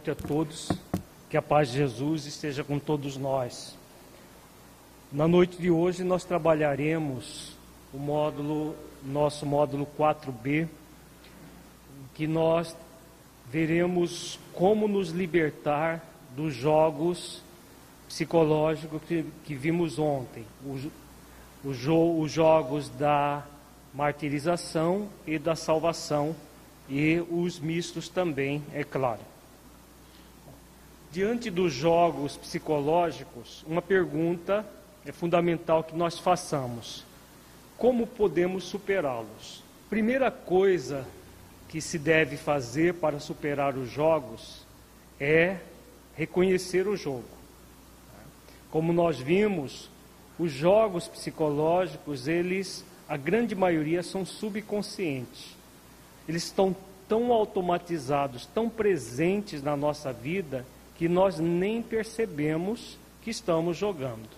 noite a todos. Que a paz de Jesus esteja com todos nós. Na noite de hoje nós trabalharemos o módulo, nosso módulo 4B, que nós veremos como nos libertar dos jogos psicológicos que, que vimos ontem. Os, os, jo, os jogos da martirização e da salvação e os mistos também, é claro. Diante dos jogos psicológicos, uma pergunta é fundamental que nós façamos: como podemos superá-los? Primeira coisa que se deve fazer para superar os jogos é reconhecer o jogo. Como nós vimos, os jogos psicológicos, eles, a grande maioria, são subconscientes. Eles estão tão automatizados, tão presentes na nossa vida, que nós nem percebemos que estamos jogando.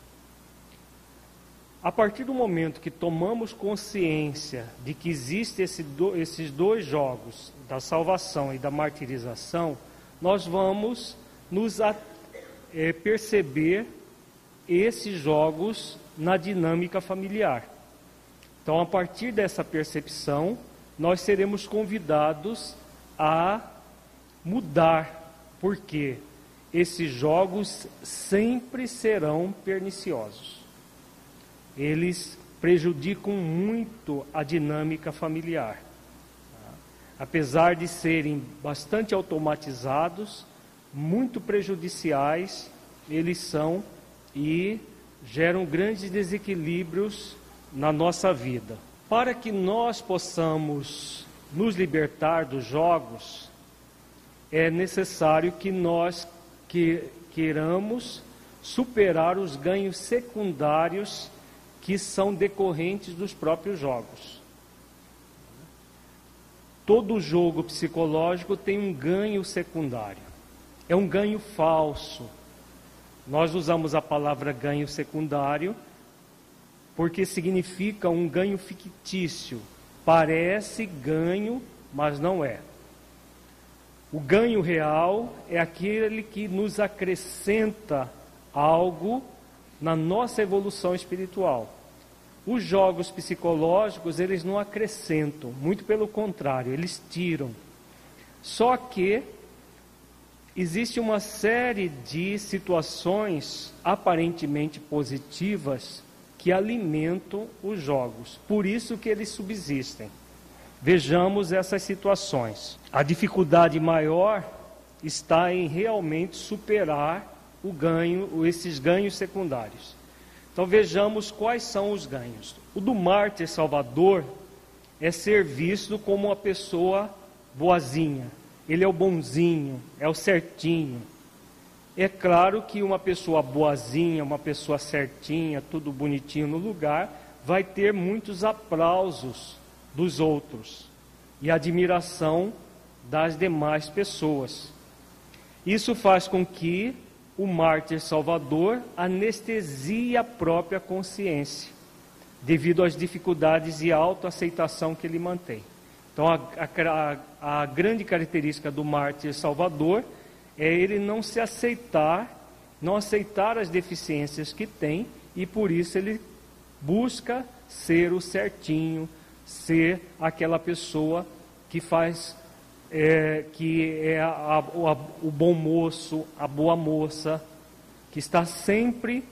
A partir do momento que tomamos consciência de que existem esse do, esses dois jogos, da salvação e da martirização, nós vamos nos a, é, perceber esses jogos na dinâmica familiar. Então, a partir dessa percepção, nós seremos convidados a mudar. Por quê? Esses jogos sempre serão perniciosos. Eles prejudicam muito a dinâmica familiar. Apesar de serem bastante automatizados, muito prejudiciais, eles são e geram grandes desequilíbrios na nossa vida. Para que nós possamos nos libertar dos jogos, é necessário que nós que queiramos superar os ganhos secundários que são decorrentes dos próprios jogos. Todo jogo psicológico tem um ganho secundário. É um ganho falso. Nós usamos a palavra ganho secundário porque significa um ganho fictício. Parece ganho, mas não é. O ganho real é aquele que nos acrescenta algo na nossa evolução espiritual. Os jogos psicológicos, eles não acrescentam, muito pelo contrário, eles tiram. Só que existe uma série de situações aparentemente positivas que alimentam os jogos. Por isso que eles subsistem. Vejamos essas situações. A dificuldade maior está em realmente superar o ganho, esses ganhos secundários. Então vejamos quais são os ganhos. O do mártir salvador é ser visto como uma pessoa boazinha. Ele é o bonzinho, é o certinho. É claro que uma pessoa boazinha, uma pessoa certinha, tudo bonitinho no lugar, vai ter muitos aplausos dos outros e admiração das demais pessoas. Isso faz com que o mártir salvador anestesie a própria consciência, devido às dificuldades e autoaceitação que ele mantém. Então, a, a, a grande característica do mártir salvador é ele não se aceitar, não aceitar as deficiências que tem, e por isso ele busca ser o certinho, ser aquela pessoa que faz é, que é a, a, o bom moço, a boa moça, que está sempre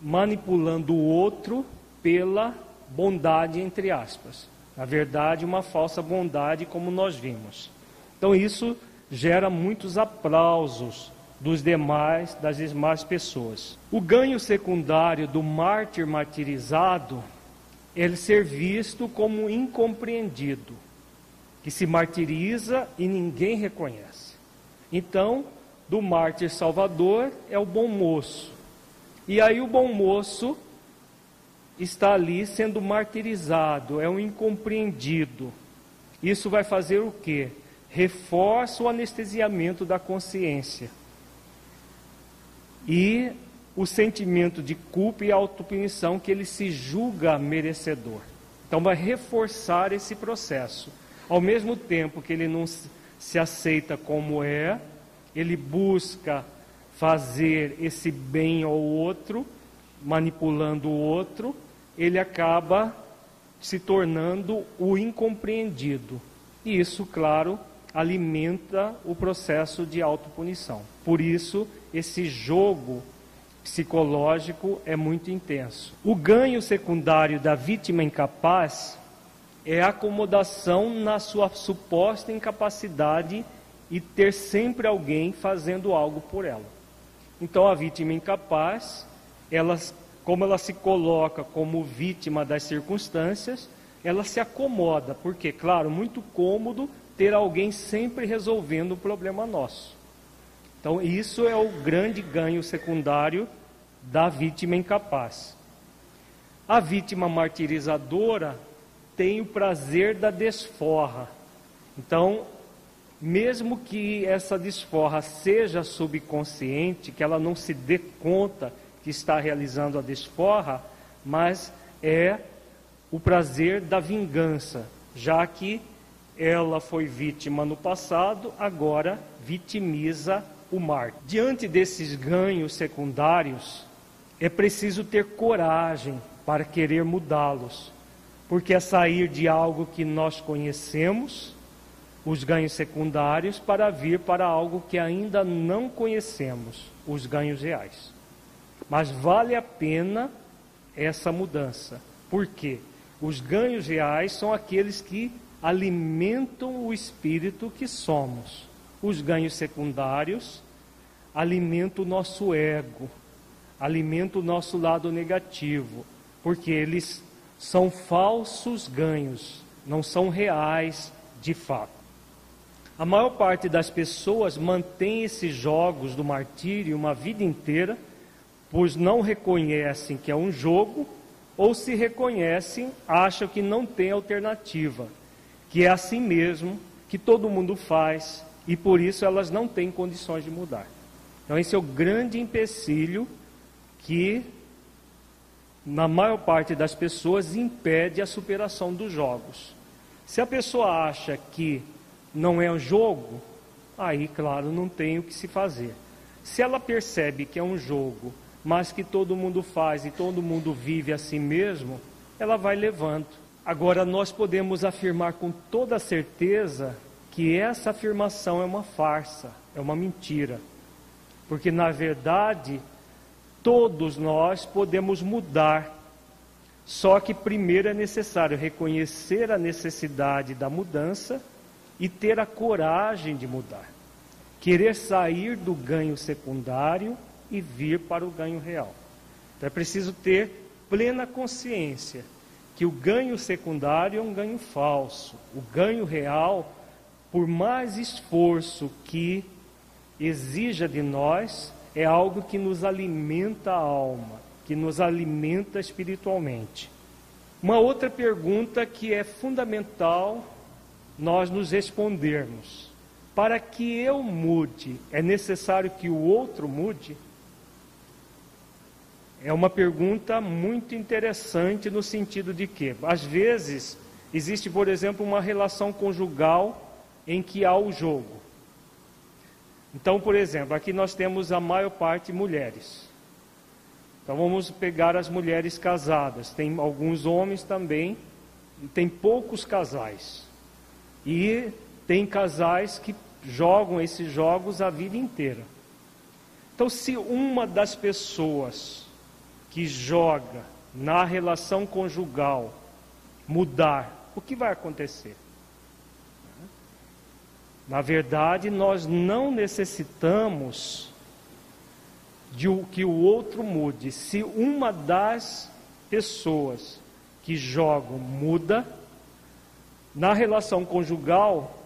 manipulando o outro pela bondade, entre aspas. Na verdade, uma falsa bondade, como nós vimos. Então, isso gera muitos aplausos dos demais, das demais pessoas. O ganho secundário do mártir martirizado ele ser visto como incompreendido, que se martiriza e ninguém reconhece. Então, do mártir salvador é o bom moço. E aí o bom moço está ali sendo martirizado, é um incompreendido. Isso vai fazer o quê? Reforça o anestesiamento da consciência. E o sentimento de culpa e autopunição que ele se julga merecedor. Então vai reforçar esse processo. Ao mesmo tempo que ele não se aceita como é, ele busca fazer esse bem ao outro, manipulando o outro, ele acaba se tornando o incompreendido. E isso, claro, alimenta o processo de autopunição. Por isso, esse jogo psicológico é muito intenso. O ganho secundário da vítima incapaz é a acomodação na sua suposta incapacidade e ter sempre alguém fazendo algo por ela. Então a vítima incapaz, ela, como ela se coloca como vítima das circunstâncias, ela se acomoda, porque, claro, muito cômodo ter alguém sempre resolvendo o problema nosso. Então, isso é o grande ganho secundário da vítima incapaz. A vítima martirizadora tem o prazer da desforra. Então, mesmo que essa desforra seja subconsciente, que ela não se dê conta que está realizando a desforra, mas é o prazer da vingança, já que ela foi vítima no passado, agora vitimiza o mar. Diante desses ganhos secundários, é preciso ter coragem para querer mudá-los, porque é sair de algo que nós conhecemos os ganhos secundários para vir para algo que ainda não conhecemos, os ganhos reais. Mas vale a pena essa mudança. Por quê? Os ganhos reais são aqueles que alimentam o espírito que somos. Os ganhos secundários alimentam o nosso ego, alimentam o nosso lado negativo, porque eles são falsos ganhos, não são reais de fato. A maior parte das pessoas mantém esses jogos do martírio uma vida inteira, pois não reconhecem que é um jogo, ou se reconhecem, acham que não tem alternativa, que é assim mesmo, que todo mundo faz, e por isso elas não têm condições de mudar. Então, esse é o grande empecilho que, na maior parte das pessoas, impede a superação dos jogos. Se a pessoa acha que não é um jogo, aí, claro, não tem o que se fazer. Se ela percebe que é um jogo, mas que todo mundo faz e todo mundo vive assim mesmo, ela vai levando. Agora, nós podemos afirmar com toda certeza que essa afirmação é uma farsa, é uma mentira. Porque, na verdade, todos nós podemos mudar. Só que primeiro é necessário reconhecer a necessidade da mudança e ter a coragem de mudar. Querer sair do ganho secundário e vir para o ganho real. Então é preciso ter plena consciência que o ganho secundário é um ganho falso. O ganho real, por mais esforço que exija de nós, é algo que nos alimenta a alma, que nos alimenta espiritualmente. Uma outra pergunta que é fundamental nós nos respondermos: para que eu mude, é necessário que o outro mude? É uma pergunta muito interessante no sentido de que, às vezes, existe, por exemplo, uma relação conjugal em que há o jogo. Então, por exemplo, aqui nós temos a maior parte mulheres. Então vamos pegar as mulheres casadas. Tem alguns homens também, tem poucos casais. E tem casais que jogam esses jogos a vida inteira. Então, se uma das pessoas que joga na relação conjugal mudar, o que vai acontecer? Na verdade, nós não necessitamos de que o outro mude. Se uma das pessoas que jogam muda, na relação conjugal,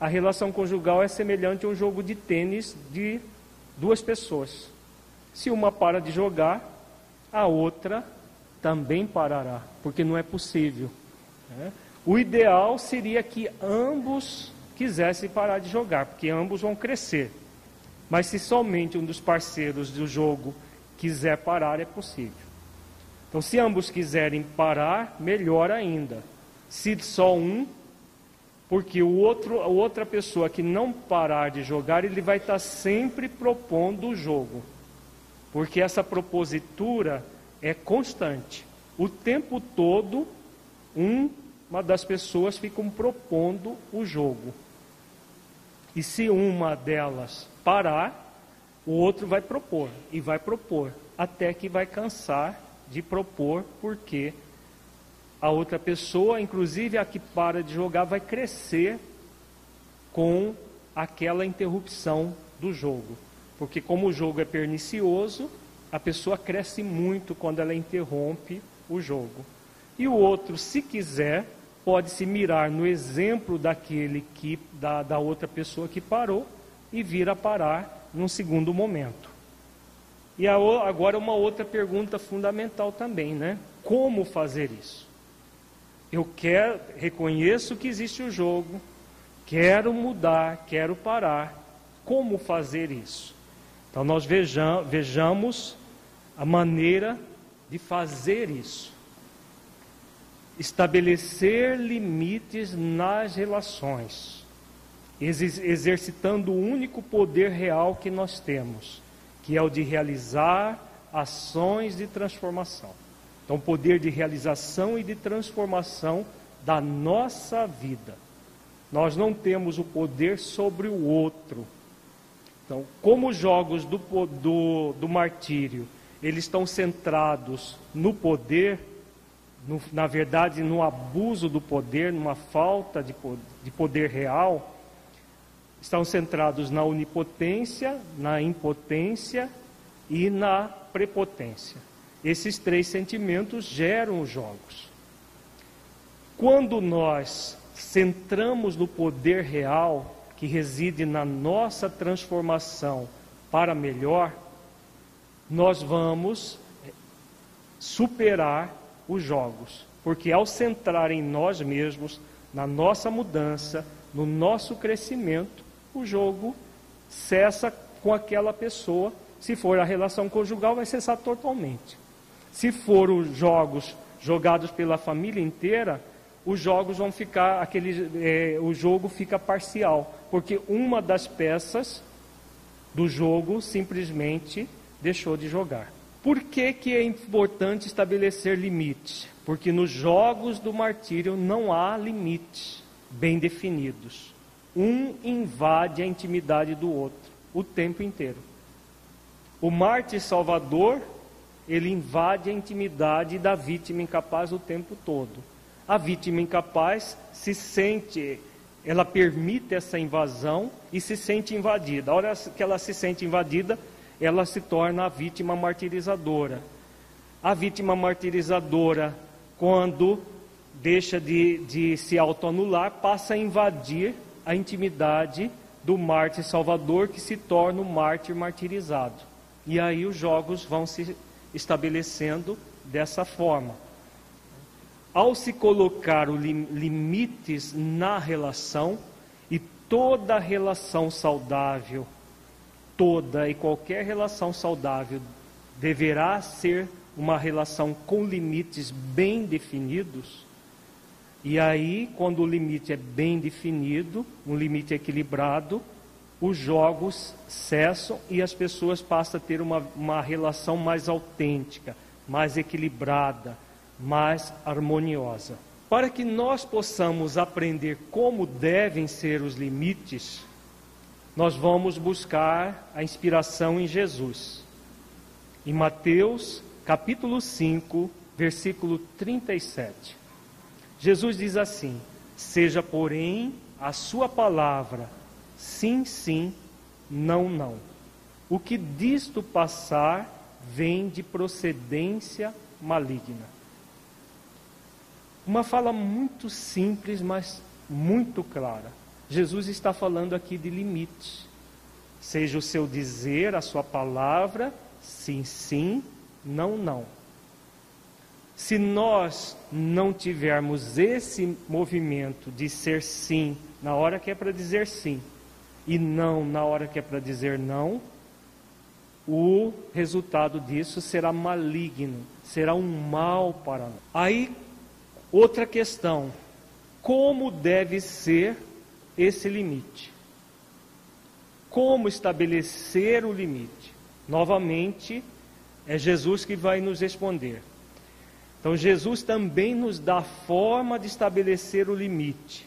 a relação conjugal é semelhante a um jogo de tênis de duas pessoas. Se uma para de jogar, a outra também parará, porque não é possível. Né? O ideal seria que ambos quisessem parar de jogar, porque ambos vão crescer. Mas se somente um dos parceiros do jogo quiser parar, é possível. Então, se ambos quiserem parar, melhor ainda. Se só um, porque o outro, a outra pessoa que não parar de jogar, ele vai estar sempre propondo o jogo. Porque essa propositura é constante. O tempo todo, um, uma das pessoas fica propondo o jogo. E se uma delas parar, o outro vai propor e vai propor, até que vai cansar de propor, porque a outra pessoa, inclusive a que para de jogar, vai crescer com aquela interrupção do jogo. Porque, como o jogo é pernicioso, a pessoa cresce muito quando ela interrompe o jogo. E o outro, se quiser, pode se mirar no exemplo daquele que da, da outra pessoa que parou e vir a parar num segundo momento. E agora uma outra pergunta fundamental também, né? Como fazer isso? Eu quero, reconheço que existe o jogo, quero mudar, quero parar. Como fazer isso? Então nós vejam, vejamos a maneira de fazer isso estabelecer limites nas relações, exercitando o único poder real que nós temos, que é o de realizar ações de transformação. Então, poder de realização e de transformação da nossa vida. Nós não temos o poder sobre o outro. Então, como os jogos do, do, do martírio, eles estão centrados no poder, no, na verdade, no abuso do poder, numa falta de, de poder real, estão centrados na onipotência, na impotência e na prepotência. Esses três sentimentos geram os jogos. Quando nós centramos no poder real que reside na nossa transformação para melhor, nós vamos superar os jogos, porque ao centrar em nós mesmos, na nossa mudança, no nosso crescimento, o jogo cessa com aquela pessoa. Se for a relação conjugal, vai cessar totalmente. Se for os jogos jogados pela família inteira, os jogos vão ficar aquele, é, o jogo fica parcial, porque uma das peças do jogo simplesmente deixou de jogar. Por que, que é importante estabelecer limites? Porque nos jogos do martírio não há limites bem definidos. Um invade a intimidade do outro o tempo inteiro. O mártir salvador, ele invade a intimidade da vítima incapaz o tempo todo. A vítima incapaz se sente, ela permite essa invasão e se sente invadida. A hora que ela se sente invadida, ela se torna a vítima martirizadora. A vítima martirizadora, quando deixa de, de se autoanular, passa a invadir a intimidade do mártir salvador, que se torna o mártir martirizado. E aí os jogos vão se estabelecendo dessa forma. Ao se colocar o lim, limites na relação, e toda relação saudável toda e qualquer relação saudável deverá ser uma relação com limites bem definidos. E aí, quando o limite é bem definido, um limite equilibrado, os jogos cessam e as pessoas passam a ter uma, uma relação mais autêntica, mais equilibrada, mais harmoniosa. Para que nós possamos aprender como devem ser os limites, nós vamos buscar a inspiração em Jesus. Em Mateus, capítulo 5, versículo 37. Jesus diz assim: Seja, porém, a sua palavra sim, sim, não, não. O que disto passar vem de procedência maligna. Uma fala muito simples, mas muito clara. Jesus está falando aqui de limites. Seja o seu dizer, a sua palavra, sim, sim, não, não. Se nós não tivermos esse movimento de ser sim na hora que é para dizer sim e não na hora que é para dizer não, o resultado disso será maligno, será um mal para nós. Aí, outra questão: como deve ser esse limite? Como estabelecer o limite? Novamente, é Jesus que vai nos responder. Então, Jesus também nos dá a forma de estabelecer o limite.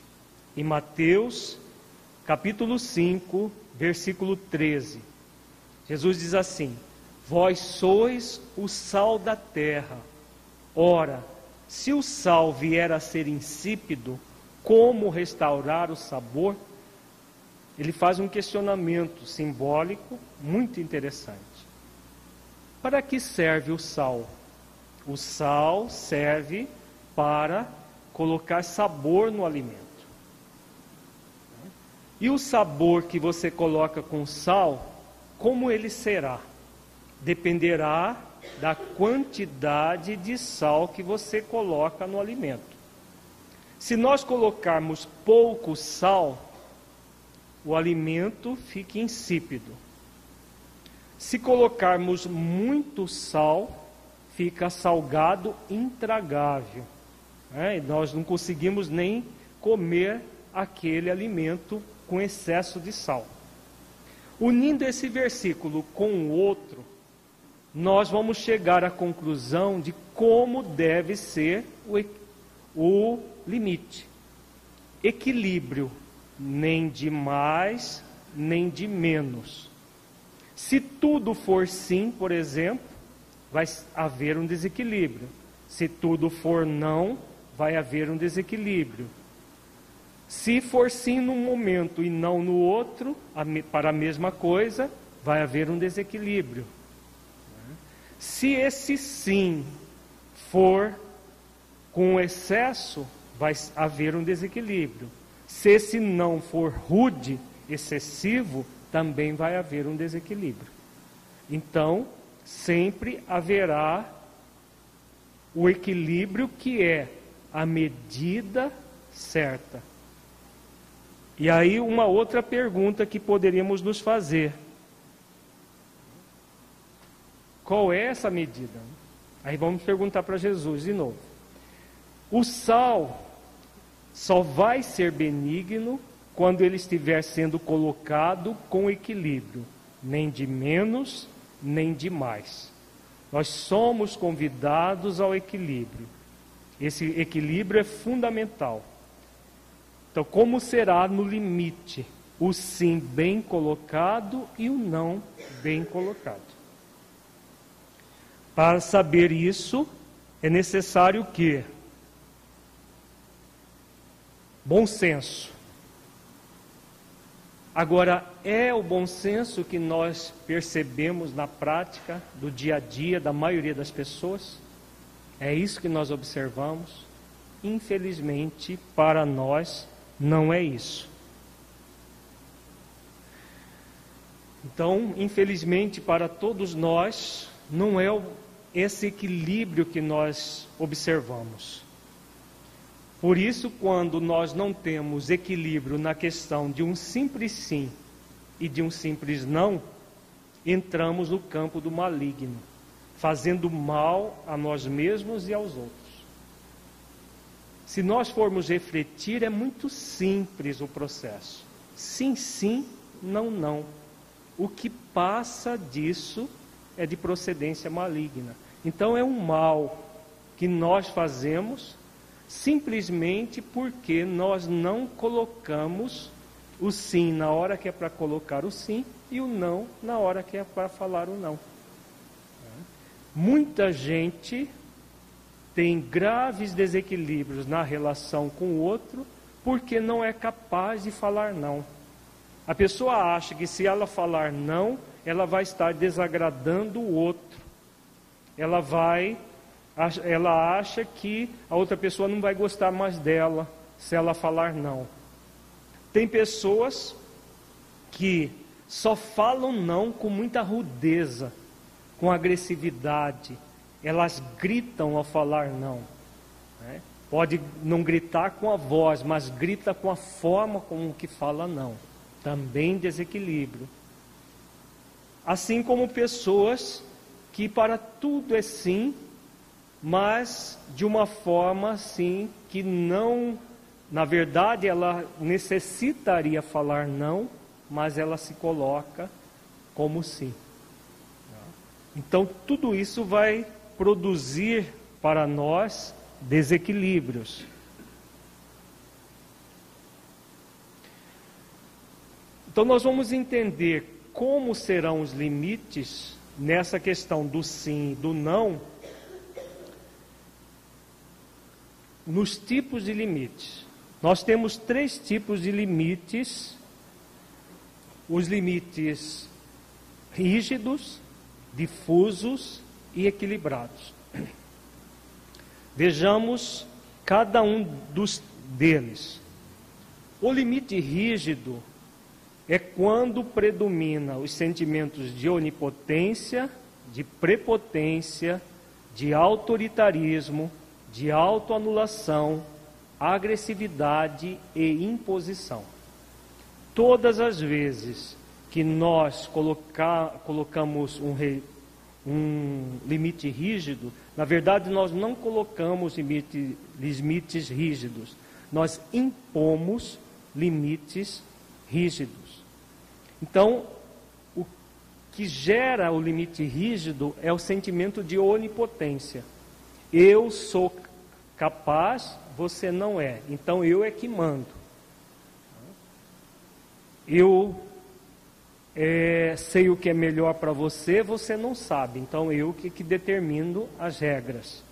Em Mateus, capítulo 5, versículo 13. Jesus diz assim: Vós sois o sal da terra. Ora, se o sal vier a ser insípido, como restaurar o sabor? Ele faz um questionamento simbólico muito interessante. Para que serve o sal? O sal serve para colocar sabor no alimento. E o sabor que você coloca com sal, como ele será? Dependerá da quantidade de sal que você coloca no alimento. Se nós colocarmos pouco sal, o alimento fica insípido. Se colocarmos muito sal, fica salgado, intragável. É, nós não conseguimos nem comer aquele alimento com excesso de sal. Unindo esse versículo com o outro, nós vamos chegar à conclusão de como deve ser o, o limite. Equilíbrio, nem de mais, nem de menos. Se tudo for sim, por exemplo, vai haver um desequilíbrio. Se tudo for não, vai haver um desequilíbrio. Se for sim num momento e não no outro, para a mesma coisa, vai haver um desequilíbrio. Se esse sim for com excesso, vai haver um desequilíbrio. Se esse não for rude, excessivo, também vai haver um desequilíbrio. Então, sempre haverá o equilíbrio que é a medida certa. E aí, uma outra pergunta que poderíamos nos fazer: qual é essa medida? Aí vamos perguntar para Jesus de novo. O sal só vai ser benigno quando ele estiver sendo colocado com equilíbrio, nem de menos nem demais. Nós somos convidados ao equilíbrio. Esse equilíbrio é fundamental. Então, como será no limite o sim bem colocado e o não bem colocado? Para saber isso, é necessário que bom senso, Agora, é o bom senso que nós percebemos na prática do dia a dia da maioria das pessoas? É isso que nós observamos? Infelizmente, para nós, não é isso. Então, infelizmente, para todos nós, não é esse equilíbrio que nós observamos. Por isso, quando nós não temos equilíbrio na questão de um simples sim e de um simples não, entramos no campo do maligno, fazendo mal a nós mesmos e aos outros. Se nós formos refletir, é muito simples o processo. Sim, sim, não, não. O que passa disso é de procedência maligna. Então é um mal que nós fazemos simplesmente porque nós não colocamos o sim na hora que é para colocar o sim e o não na hora que é para falar o não. Muita gente tem graves desequilíbrios na relação com o outro porque não é capaz de falar não. A pessoa acha que se ela falar não, ela vai estar desagradando o outro. Ela vai ela acha que a outra pessoa não vai gostar mais dela se ela falar não. Tem pessoas que só falam não com muita rudeza, com agressividade. Elas gritam ao falar não. Né? Pode não gritar com a voz, mas grita com a forma como que fala não. Também desequilíbrio. Assim como pessoas que para tudo é sim mas de uma forma assim que não, na verdade, ela necessitaria falar não, mas ela se coloca como sim. Então, tudo isso vai produzir para nós desequilíbrios. Então, nós vamos entender como serão os limites nessa questão do sim e do não nos tipos de limites. Nós temos três tipos de limites: os limites rígidos, difusos e equilibrados. Vejamos cada um dos deles. O limite rígido é quando predomina os sentimentos de onipotência, de prepotência, de autoritarismo, de autoanulação, agressividade e imposição. Todas as vezes que nós colocar, colocamos um, rei, um, limite rígido, na verdade nós não colocamos limite, limites rígidos, nós impomos limites rígidos. Então, o que gera o limite rígido é o sentimento de onipotência. Eu sou capaz, você não é. Então eu é que mando. Eu é, sei o que é melhor para você, você não sabe. Então eu que, que determino as regras.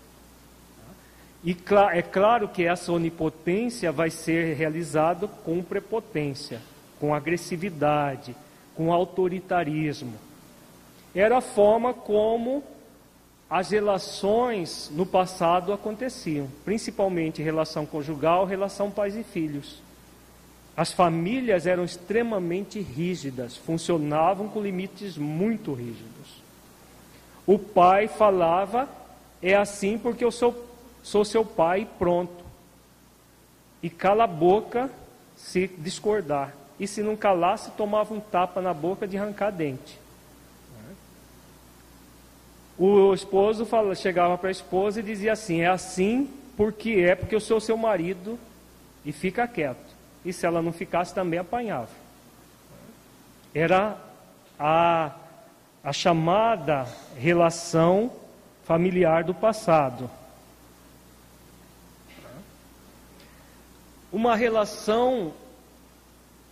E é claro que essa onipotência vai ser realizada com prepotência, com agressividade, com autoritarismo. Era a forma como as relações no passado aconteciam, principalmente relação conjugal, relação pais e filhos. As famílias eram extremamente rígidas, funcionavam com limites muito rígidos. O pai falava, é assim porque eu sou, sou seu pai, pronto. E cala a boca se discordar. E se não calasse, tomava um tapa na boca de arrancar dente. O esposo fala, chegava para a esposa e dizia assim: É assim porque é porque eu sou seu marido e fica quieto. E se ela não ficasse, também apanhava. Era a, a chamada relação familiar do passado. Uma relação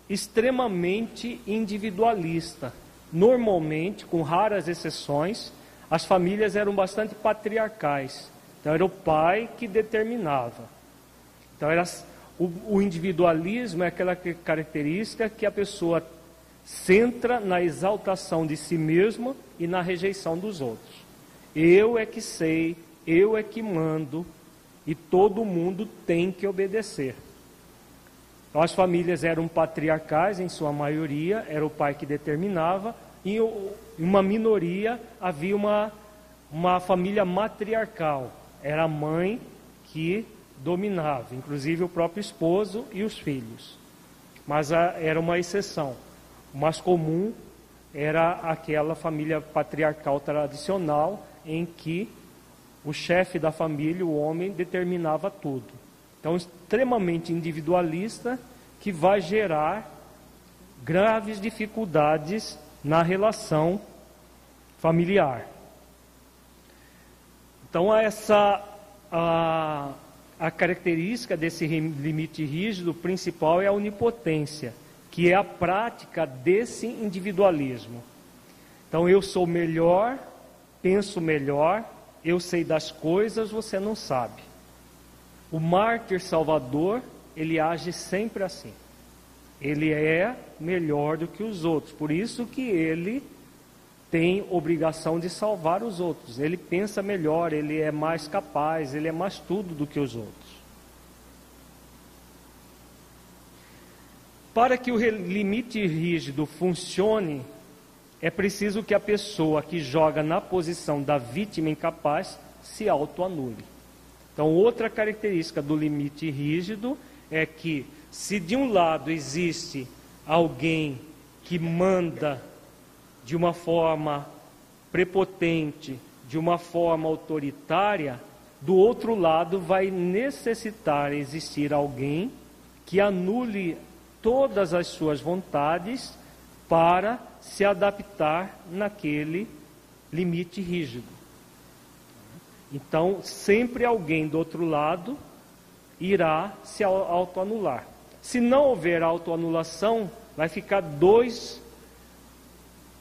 extremamente individualista, normalmente, com raras exceções, as famílias eram bastante patriarcais. Então era o pai que determinava. Então era o, o individualismo é aquela característica que a pessoa centra na exaltação de si mesma e na rejeição dos outros. Eu é que sei, eu é que mando e todo mundo tem que obedecer. Então, as famílias eram patriarcais em sua maioria, era o pai que determinava, em uma minoria havia uma, uma família matriarcal. Era a mãe que dominava, inclusive o próprio esposo e os filhos. Mas a, era uma exceção. O mais comum era aquela família patriarcal tradicional em que o chefe da família, o homem, determinava tudo. Então, extremamente individualista que vai gerar graves dificuldades na relação familiar. Então, essa a, a característica desse limite rígido principal é a onipotência, que é a prática desse individualismo. Então, eu sou melhor, penso melhor, eu sei das coisas, você não sabe. O mártir salvador, ele age sempre assim. Ele é melhor do que os outros, por isso que ele tem obrigação de salvar os outros. Ele pensa melhor, ele é mais capaz, ele é mais tudo do que os outros. Para que o limite rígido funcione, é preciso que a pessoa que joga na posição da vítima incapaz se autoanule. Então, outra característica do limite rígido é que, se de um lado existe alguém que manda de uma forma prepotente, de uma forma autoritária, do outro lado vai necessitar existir alguém que anule todas as suas vontades para se adaptar naquele limite rígido. Então, sempre alguém do outro lado irá se autoanular. Se não houver autoanulação, vai ficar dois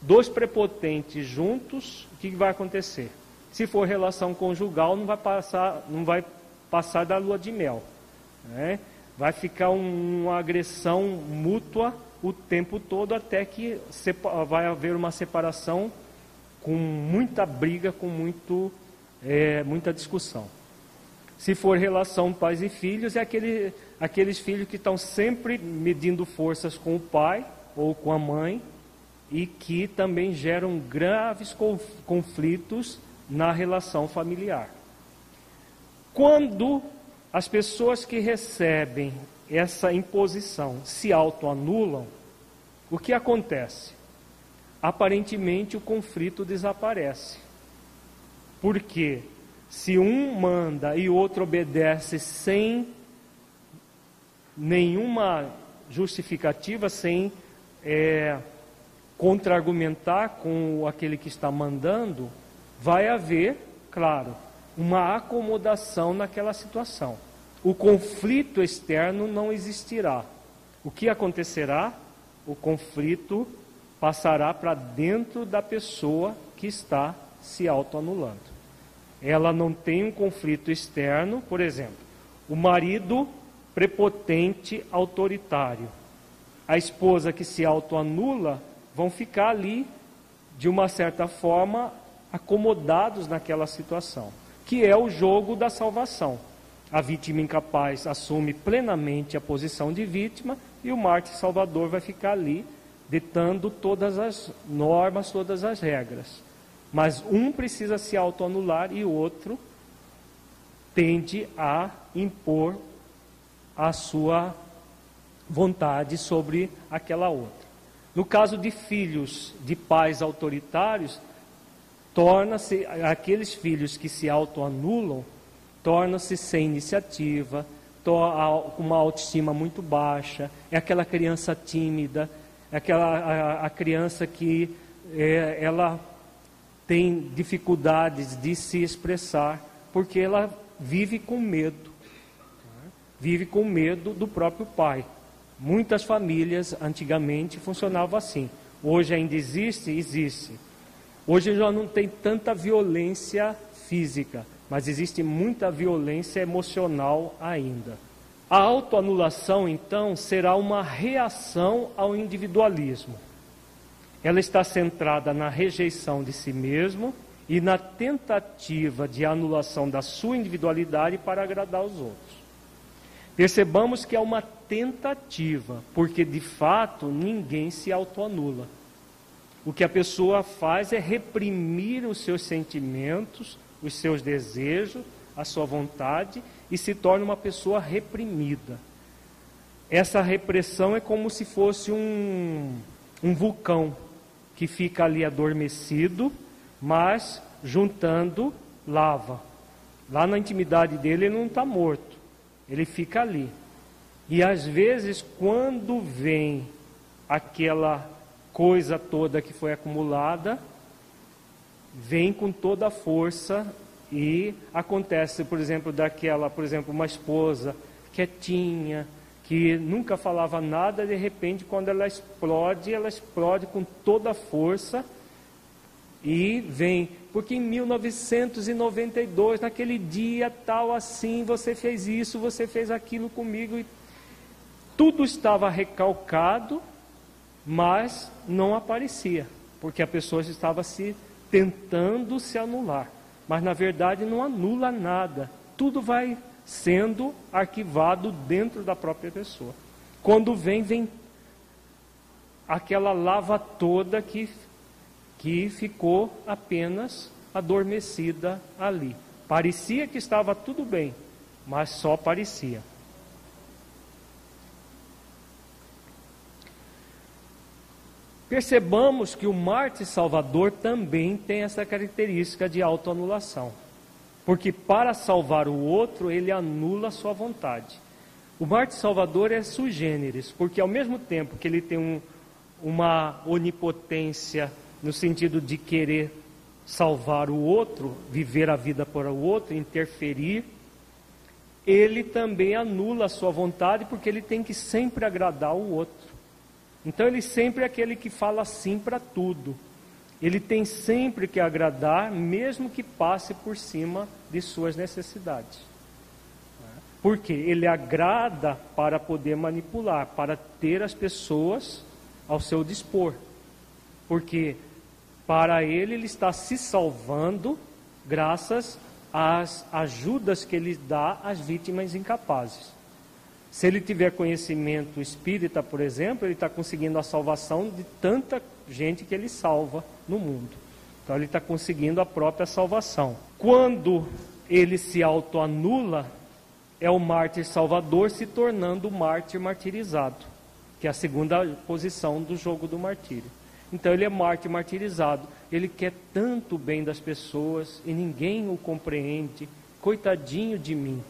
dois prepotentes juntos, o que vai acontecer? Se for relação conjugal, não vai passar, não vai passar da lua de mel. Né? Vai ficar um, uma agressão mútua o tempo todo até que vai haver uma separação com muita briga, com muito, é, muita discussão. Se for relação pais e filhos, é aquele, aqueles filhos que estão sempre medindo forças com o pai ou com a mãe, e que também geram graves conflitos na relação familiar. Quando as pessoas que recebem essa imposição se autoanulam, o que acontece? Aparentemente o conflito desaparece. Porque se um manda e outro obedece sem nenhuma justificativa, sem é, contra-argumentar com aquele que está mandando, vai haver, claro, uma acomodação naquela situação. O conflito externo não existirá. O que acontecerá? O conflito passará para dentro da pessoa que está se autoanulando. Ela não tem um conflito externo, por exemplo, o marido prepotente, autoritário. A esposa que se autoanula vão ficar ali, de uma certa forma, acomodados naquela situação, que é o jogo da salvação. A vítima incapaz assume plenamente a posição de vítima e o mártir salvador vai ficar ali, ditando todas as normas, todas as regras. Mas um precisa se autoanular e o outro tende a impor a sua vontade sobre aquela outra. No caso de filhos de pais autoritários, torna-se aqueles filhos que se autoanulam, torna-se sem iniciativa, com uma autoestima muito baixa, é aquela criança tímida, é aquela a, a criança que é, ela tem dificuldades de se expressar, porque ela vive com medo, vive com medo do próprio pai. Muitas famílias antigamente funcionavam assim. Hoje ainda existe? Existe. Hoje já não tem tanta violência física, mas existe muita violência emocional ainda. A autoanulação, então, será uma reação ao individualismo. Ela está centrada na rejeição de si mesmo e na tentativa de anulação da sua individualidade para agradar os outros. Percebamos que é uma tentativa, porque de fato ninguém se autoanula. O que a pessoa faz é reprimir os seus sentimentos, os seus desejos, a sua vontade e se torna uma pessoa reprimida. Essa repressão é como se fosse um, um vulcão que fica ali adormecido, mas juntando lava. Lá na intimidade dele ele não está morto ele fica ali. E às vezes, quando vem aquela coisa toda que foi acumulada, vem com toda a força E acontece, por exemplo, daquela, por exemplo, uma esposa quietinha, que nunca falava nada, de repente, quando ela explode, ela explode com toda a força e vem. Porque em 1992, naquele dia tal assim, você fez isso, você fez aquilo comigo, e tudo estava recalcado, mas não aparecia, porque a pessoa estava se tentando se anular. Mas na verdade não anula nada, tudo vai sendo arquivado dentro da própria pessoa. Quando vem, vem aquela lava toda que, que ficou apenas adormecida ali. Parecia que estava tudo bem, mas só parecia. Percebamos que o Marte Salvador também tem essa característica de autoanulação. Porque para salvar o outro, ele anula sua vontade. O Marte Salvador é sui generis, porque ao mesmo tempo que ele tem um, uma onipotência no sentido de querer salvar o outro, viver a vida para o outro, interferir, ele também anula a sua vontade, porque ele tem que sempre agradar o outro. Então ele sempre é aquele que fala sim para tudo. Ele tem sempre que agradar, mesmo que passe por cima de suas necessidades. Porque ele agrada para poder manipular, para ter as pessoas ao seu dispor. Porque para ele ele está se salvando graças às ajudas que ele dá às vítimas incapazes. Se ele tiver conhecimento espírita, por exemplo, ele está conseguindo a salvação de tanta gente que ele salva no mundo. Então ele está conseguindo a própria salvação. Quando ele se autoanula, é o mártir salvador se tornando o mártir martirizado, que é a segunda posição do jogo do martírio. Então ele é mártir martirizado. Ele quer tanto o bem das pessoas e ninguém o compreende. Coitadinho de mim.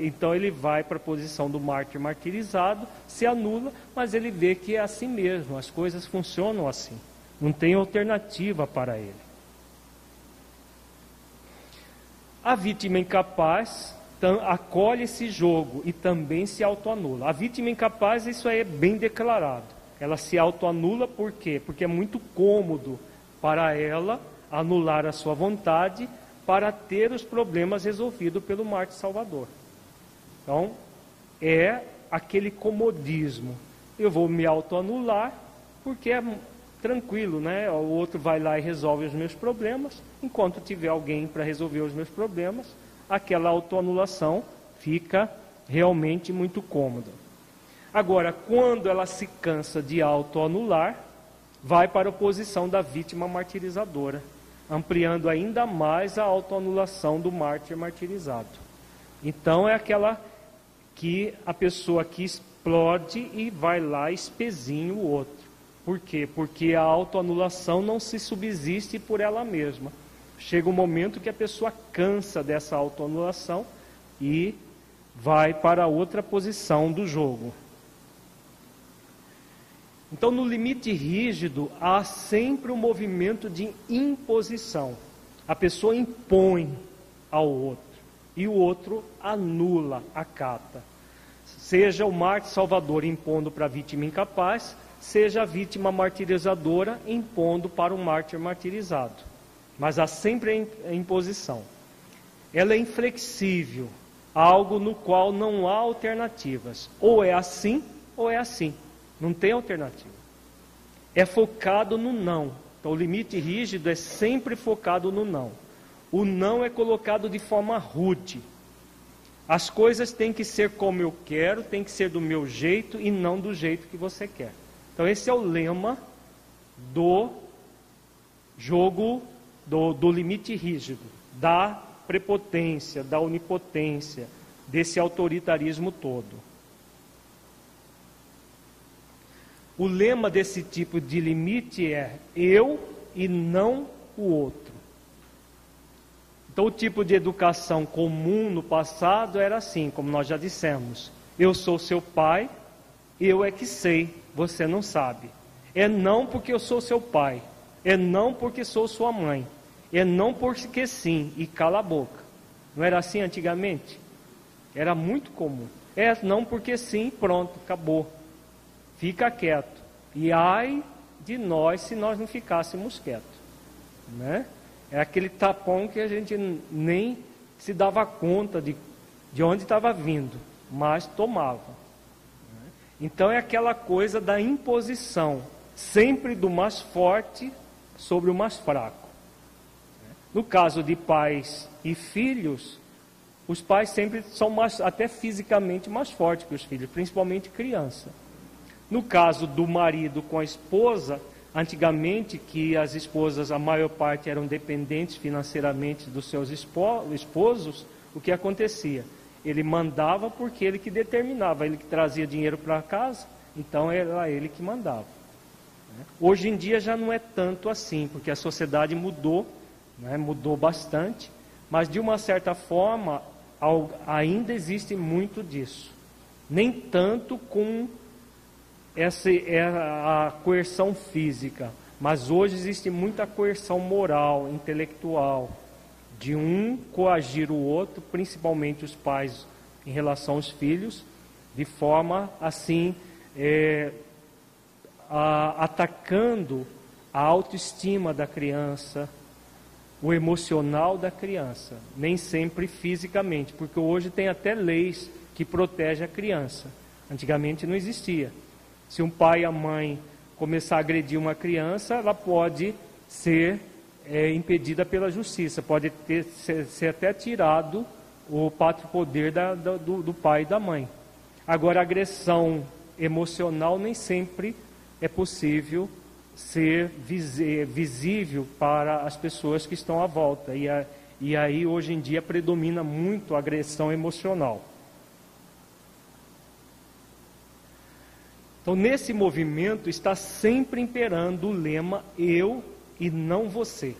Então ele vai para a posição do mártir martirizado, se anula, mas ele vê que é assim mesmo, as coisas funcionam assim. Não tem alternativa para ele. A vítima incapaz acolhe esse jogo e também se autoanula. A vítima incapaz, isso aí é bem declarado. Ela se autoanula por quê? Porque é muito cômodo para ela anular a sua vontade para ter os problemas resolvidos pelo Marte Salvador. Então, é aquele comodismo. Eu vou me autoanular porque é tranquilo, né? O outro vai lá e resolve os meus problemas. Enquanto tiver alguém para resolver os meus problemas, aquela autoanulação fica realmente muito cômoda. Agora, quando ela se cansa de autoanular, vai para a posição da vítima martirizadora, ampliando ainda mais a autoanulação do mártir martirizado. Então é aquela que a pessoa que explode e vai lá espezinha o outro. Por quê? Porque a autoanulação não se subsiste por ela mesma. Chega um momento que a pessoa cansa dessa autoanulação e vai para outra posição do jogo. Então, no limite rígido, há sempre um movimento de imposição. A pessoa impõe ao outro e o outro anula, acata. Seja o Marte Salvador impondo para a vítima incapaz, seja a vítima martirizadora impondo para o mártir martirizado. Mas há sempre a imposição. Ela é inflexível, algo no qual não há alternativas. Ou é assim, ou é assim. Não tem alternativa. É focado no não. Então, o limite rígido é sempre focado no não. O não é colocado de forma rude. As coisas têm que ser como eu quero, tem que ser do meu jeito e não do jeito que você quer. Então, esse é o lema do jogo do, do limite rígido, da prepotência, da onipotência, desse autoritarismo todo. O lema desse tipo de limite é eu e não o outro. Então, o tipo de educação comum no passado era assim, como nós já dissemos: eu sou seu pai, eu é que sei, você não sabe. É não porque eu sou seu pai, é não porque sou sua mãe. é não porque sim e cala a boca. Não era assim antigamente? Era muito comum. É não porque sim, pronto, acabou. Fica quieto. E ai de nós se nós não ficássemos quietos. Né? É aquele tapão que a gente nem se dava conta de, de onde estava vindo, mas tomava. Então é aquela coisa da imposição, sempre do mais forte sobre o mais fraco. No caso de pais e filhos, os pais sempre são mais, até fisicamente mais fortes que os filhos, principalmente criança. No caso do marido com a esposa, antigamente que as esposas, a maior parte eram dependentes financeiramente dos seus esposos, o que acontecia? Ele mandava porque ele que determinava, ele que trazia dinheiro para casa, então era ele que mandava. Né? Hoje em dia já não é tanto assim, porque a sociedade mudou, né? mudou bastante, mas de uma certa forma ainda existe muito disso. Nem tanto com essa é a coerção física, mas hoje existe muita coerção moral, intelectual, de um coagir o outro, principalmente os pais em relação aos filhos, de forma assim é, a, atacando a autoestima da criança, o emocional da criança, nem sempre fisicamente, porque hoje tem até leis que protegem a criança. Antigamente não existia. Se um pai e a mãe começar a agredir uma criança, ela pode ser é, impedida pela justiça, pode ter, ser, ser até tirado o pátrio poder da, do, do pai e da mãe. Agora, a agressão emocional nem sempre é possível ser visível para as pessoas que estão à volta. E, a, e aí, hoje em dia, predomina muito a agressão emocional. Então, nesse movimento está sempre imperando o lema eu e não você.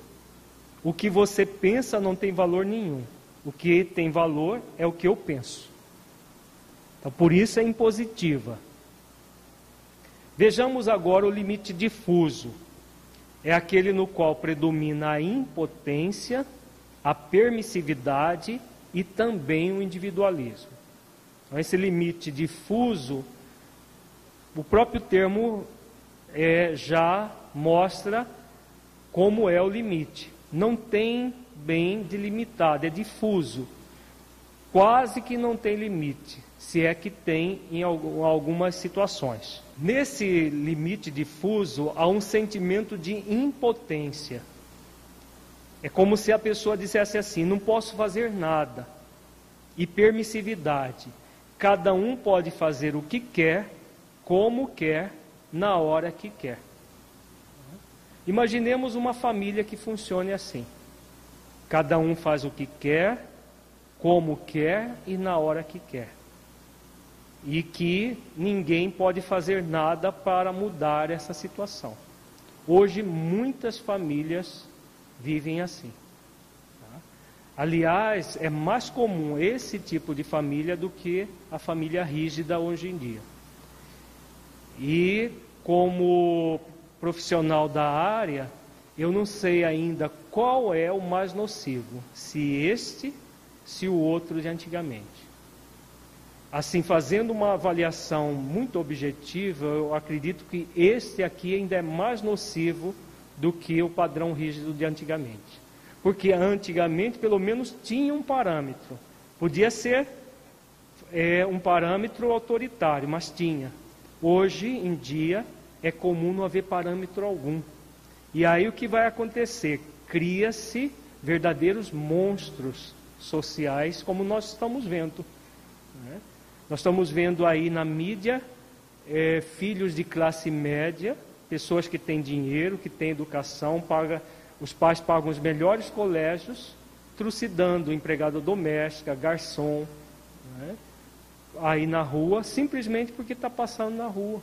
O que você pensa não tem valor nenhum. O que tem valor é o que eu penso. Então, por isso é impositiva. Vejamos agora o limite difuso. É aquele no qual predomina a impotência, a permissividade e também o individualismo. Então, esse limite difuso, o próprio termo é, já mostra como é o limite. Não tem bem delimitado, é difuso. Quase que não tem limite, se é que tem em algumas situações. Nesse limite difuso há um sentimento de impotência. É como se a pessoa dissesse assim: não posso fazer nada. E permissividade. Cada um pode fazer o que quer, como quer, na hora que quer. Imaginemos uma família que funcione assim. Cada um faz o que quer, como quer e na hora que quer e que ninguém pode fazer nada para mudar essa situação. Hoje, muitas famílias vivem assim. Aliás, é mais comum esse tipo de família do que a família rígida hoje em dia. E, como profissional da área, eu não sei ainda qual é o mais nocivo, se este, se o outro de antigamente. Assim, fazendo uma avaliação muito objetiva, eu acredito que este aqui ainda é mais nocivo do que o padrão rígido de antigamente. Porque antigamente, pelo menos, tinha um parâmetro. Podia ser é, um parâmetro autoritário, mas tinha. Hoje em dia, é comum não haver parâmetro algum. E aí o que vai acontecer? Cria-se verdadeiros monstros sociais, como nós estamos vendo. Né? Nós estamos vendo aí na mídia é, filhos de classe média, pessoas que têm dinheiro, que têm educação, paga, os pais pagam os melhores colégios, trucidando empregada doméstica, garçom, né? Aí na rua, simplesmente porque está passando na rua.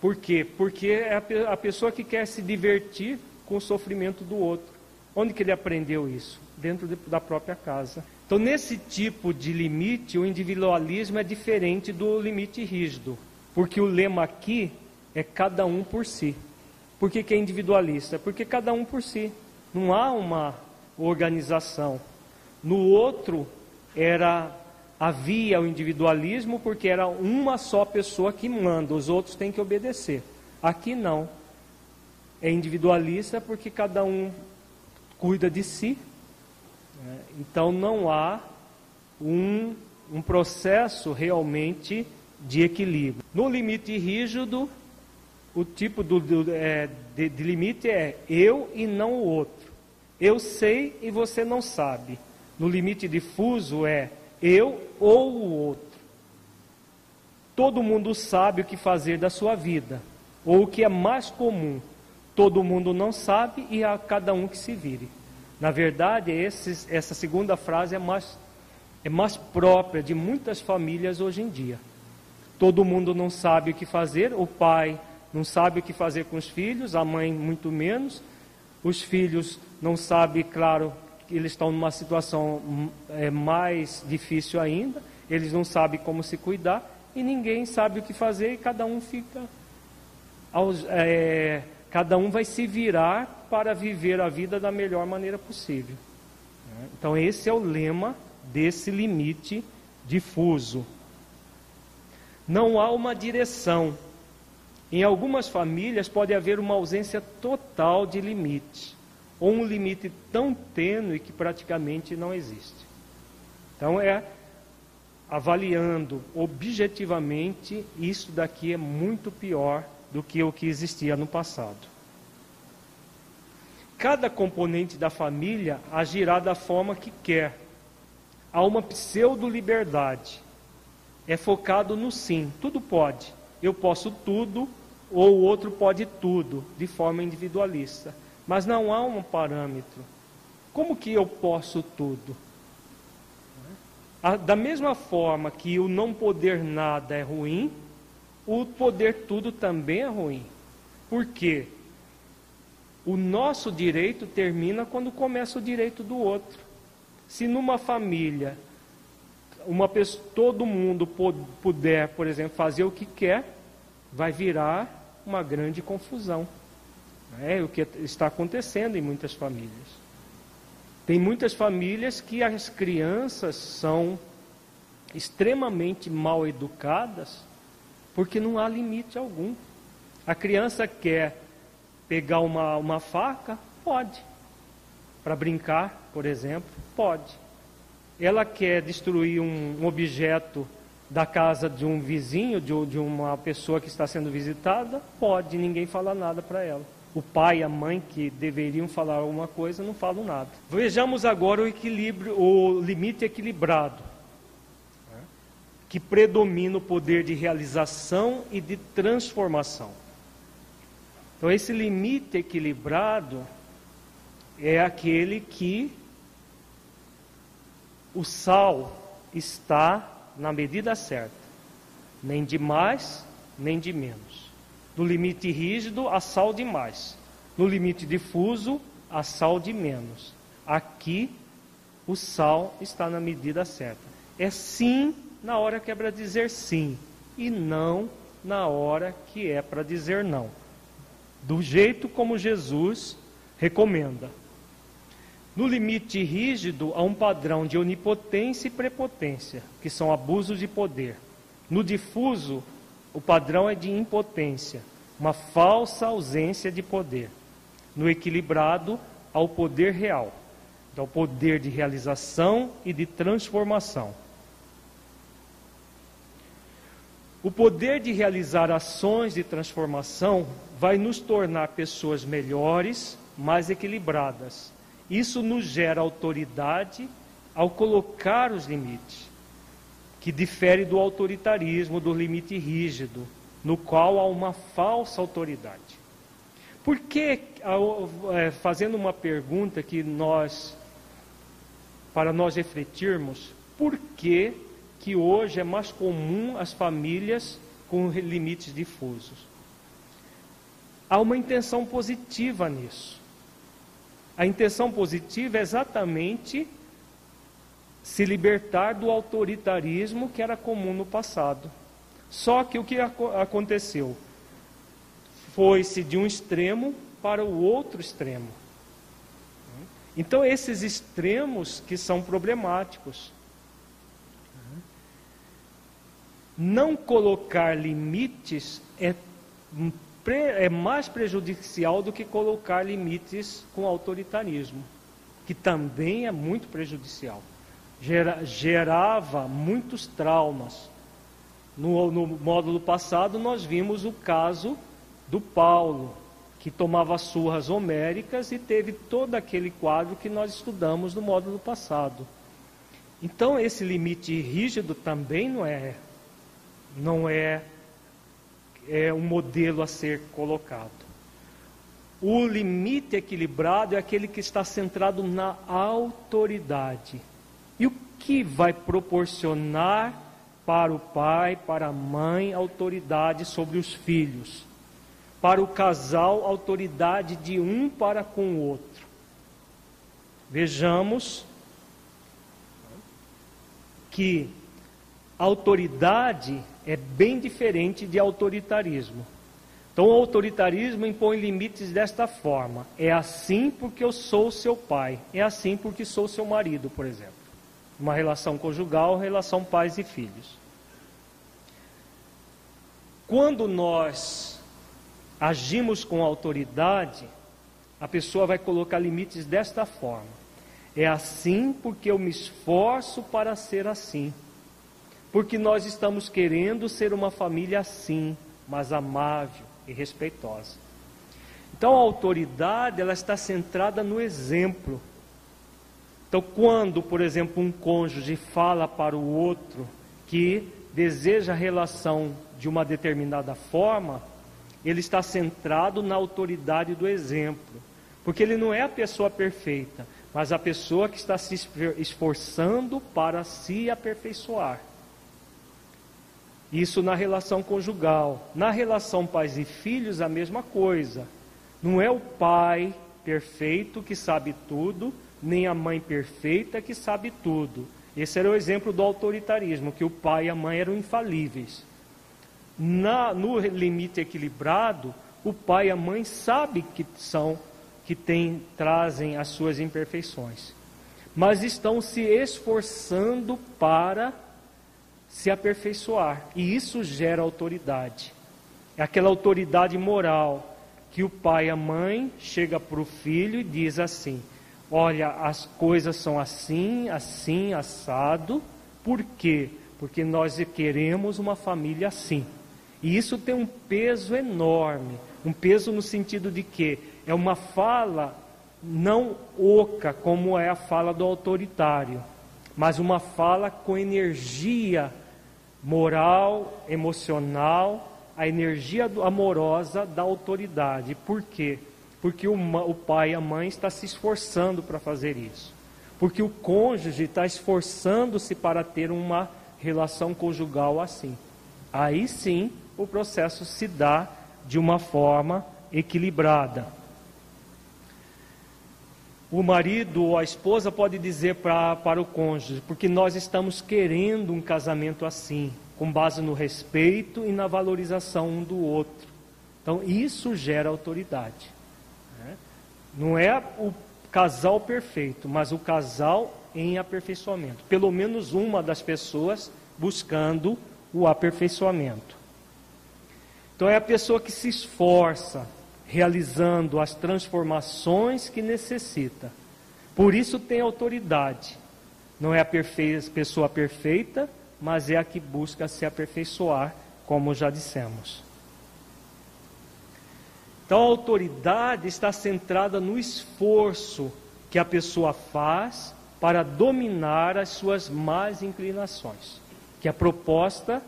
Por quê? Porque é a pessoa que quer se divertir com o sofrimento do outro. Onde que ele aprendeu isso? Dentro de, da própria casa. Então, nesse tipo de limite, o individualismo é diferente do limite rígido, porque o lema aqui é cada um por si. Por que, que é individualista? Porque cada um por si. Não há uma organização. No outro era havia o individualismo porque era uma só pessoa que manda, os outros têm que obedecer. Aqui não. É individualista porque cada um cuida de si. Né? Então não há um, um processo realmente de equilíbrio. No limite rígido, o tipo do, do, é, de, de limite é eu e não o outro. Eu sei e você não sabe. No limite difuso é eu ou o outro. Todo mundo sabe o que fazer da sua vida, ou o que é mais comum. Todo mundo não sabe e a cada um que se vire. Na verdade, esse, essa segunda frase é mais, é mais própria de muitas famílias hoje em dia. Todo mundo não sabe o que fazer, o pai não sabe o que fazer com os filhos, a mãe muito menos. Os filhos não sabem, claro, eles estão numa situação hum, é, mais difícil ainda, eles não sabem como se cuidar e ninguém sabe o que fazer e cada um fica. É, cada um vai se virar para viver a vida da melhor maneira possível. Então, esse é o lema desse limite difuso. Não há uma direção. Em algumas famílias pode haver uma ausência total de limite ou um limite tão tênue que praticamente não existe. Então é avaliando objetivamente, isso daqui é muito pior do que o que existia no passado. Cada componente da família agirá da forma que quer. Há uma pseudo-liberdade. É focado no sim, tudo pode. Eu posso tudo, ou o outro pode tudo, de forma individualista. Mas não há um parâmetro. Como que eu posso tudo? Da mesma forma que o não poder nada é ruim, o poder tudo também é ruim. Por quê? O nosso direito termina quando começa o direito do outro. Se numa família uma pessoa, todo mundo puder, por exemplo, fazer o que quer, vai virar uma grande confusão. É o que está acontecendo em muitas famílias. Tem muitas famílias que as crianças são extremamente mal educadas porque não há limite algum. A criança quer pegar uma, uma faca? Pode. Para brincar, por exemplo? Pode. Ela quer destruir um, objeto da casa de um vizinho, de, de uma pessoa que está sendo visitada? Pode, ninguém fala nada para ela o pai e a mãe que deveriam falar alguma coisa não falam nada. Vejamos agora o equilíbrio, o limite equilibrado, né? que predomina o poder de realização e de transformação. Então esse limite equilibrado é aquele que o sal está na medida certa, nem de mais, nem de menos. No limite rígido, a sal de mais. No limite difuso, a sal de menos. Aqui, o sal está na medida certa. É sim na hora que é para dizer sim, e não na hora que é para dizer não. Do jeito como Jesus recomenda. No limite rígido, há um padrão de onipotência e prepotência, que são abusos de poder. No difuso, o padrão é de impotência, uma falsa ausência de poder. No equilibrado, ao poder real, ao poder de realização e de transformação. O poder de realizar ações de transformação vai nos tornar pessoas melhores, mais equilibradas. Isso nos gera autoridade ao colocar os limites que difere do autoritarismo, do limite rígido, no qual há uma falsa autoridade. Por que, é, fazendo uma pergunta que nós, para nós refletirmos, por que, que hoje é mais comum as famílias com limites difusos? Há uma intenção positiva nisso. A intenção positiva é exatamente se libertar do autoritarismo que era comum no passado. Só que o que aconteceu? Foi-se de um extremo para o outro extremo. Então, esses extremos que são problemáticos. Não colocar limites é, é mais prejudicial do que colocar limites com autoritarismo, que também é muito prejudicial. Gera, gerava muitos traumas. No, no módulo passado, nós vimos o caso do Paulo, que tomava surras homéricas e teve todo aquele quadro que nós estudamos no módulo passado. Então, esse limite rígido também não é não é, é um modelo a ser colocado. O limite equilibrado é aquele que está centrado na autoridade. E o que vai proporcionar para o pai, para a mãe, autoridade sobre os filhos? Para o casal, autoridade de um para com o outro. Vejamos que autoridade é bem diferente de autoritarismo. Então, o autoritarismo impõe limites desta forma: é assim porque eu sou seu pai, é assim porque sou seu marido, por exemplo. Uma relação conjugal, relação pais e filhos. Quando nós agimos com autoridade, a pessoa vai colocar limites desta forma: é assim porque eu me esforço para ser assim porque nós estamos querendo ser uma família assim, mas amável e respeitosa. Então a autoridade ela está centrada no exemplo. Então quando, por exemplo, um cônjuge fala para o outro que deseja a relação de uma determinada forma, ele está centrado na autoridade do exemplo. Porque ele não é a pessoa perfeita, mas a pessoa que está se esforçando para se aperfeiçoar. Isso na relação conjugal. Na relação pais e filhos, a mesma coisa. Não é o pai perfeito que sabe tudo, nem a mãe perfeita que sabe tudo. Esse era o exemplo do autoritarismo, que o pai e a mãe eram infalíveis. Na, no limite equilibrado, o pai e a mãe sabem que são, que tem, trazem as suas imperfeições, mas estão se esforçando para se aperfeiçoar. E isso gera autoridade. É aquela autoridade moral que o pai e a mãe chega para o filho e diz assim: Olha, as coisas são assim, assim, assado. Por quê? Porque nós queremos uma família assim. E isso tem um peso enorme. Um peso no sentido de que é uma fala não oca, como é a fala do autoritário mas uma fala com energia moral, emocional, a energia amorosa da autoridade. Por quê? Porque o, o pai e a mãe está se esforçando para fazer isso. Porque o cônjuge está esforçando-se para ter uma relação conjugal assim. Aí sim o processo se dá de uma forma equilibrada o marido ou a esposa pode dizer pra, para o cônjuge, porque nós estamos querendo um casamento assim, com base no respeito e na valorização um do outro. Então, isso gera autoridade. Não é o casal perfeito, mas o casal em aperfeiçoamento. Pelo menos uma das pessoas buscando o aperfeiçoamento. Então, é a pessoa que se esforça, realizando as transformações que necessita. Por isso tem autoridade. Não é a perfeita, pessoa perfeita, mas é a que busca se aperfeiçoar, como já dissemos. Então a autoridade está centrada no esforço que a pessoa faz para dominar as suas más inclinações, que é a proposta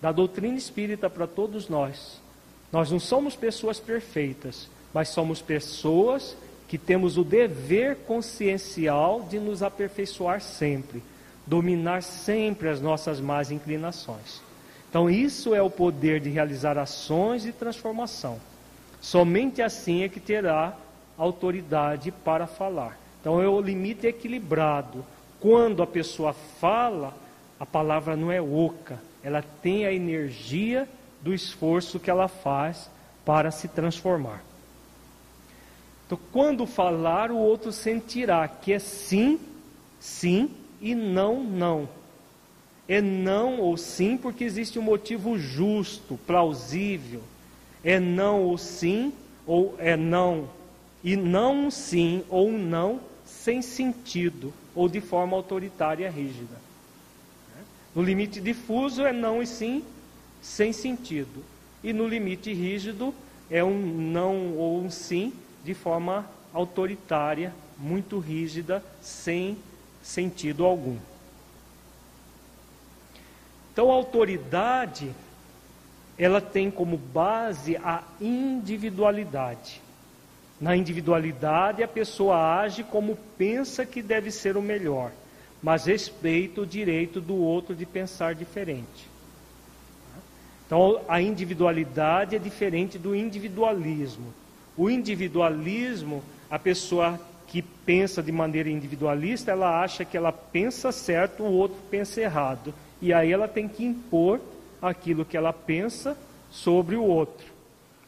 da doutrina espírita para todos nós. Nós não somos pessoas perfeitas, mas somos pessoas que temos o dever consciencial de nos aperfeiçoar sempre, dominar sempre as nossas más inclinações. Então, isso é o poder de realizar ações de transformação. Somente assim é que terá autoridade para falar. Então, é o limite equilibrado. Quando a pessoa fala, a palavra não é oca, ela tem a energia do esforço que ela faz para se transformar. Então, quando falar, o outro sentirá que é sim, sim e não, não. É não ou sim porque existe um motivo justo, plausível. É não ou sim, ou é não. E não um sim ou um não sem sentido, ou de forma autoritária rígida. No limite difuso é não e sim sem sentido. E no limite rígido é um não ou um sim de forma autoritária, muito rígida, sem sentido algum. Então, autoridade, ela tem como base a individualidade. Na individualidade, a pessoa age como pensa que deve ser o melhor, mas respeita o direito do outro de pensar diferente. Então, a individualidade é diferente do individualismo. O individualismo, a pessoa que pensa de maneira individualista, ela acha que ela pensa certo, o outro pensa errado. E aí ela tem que impor aquilo que ela pensa sobre o outro.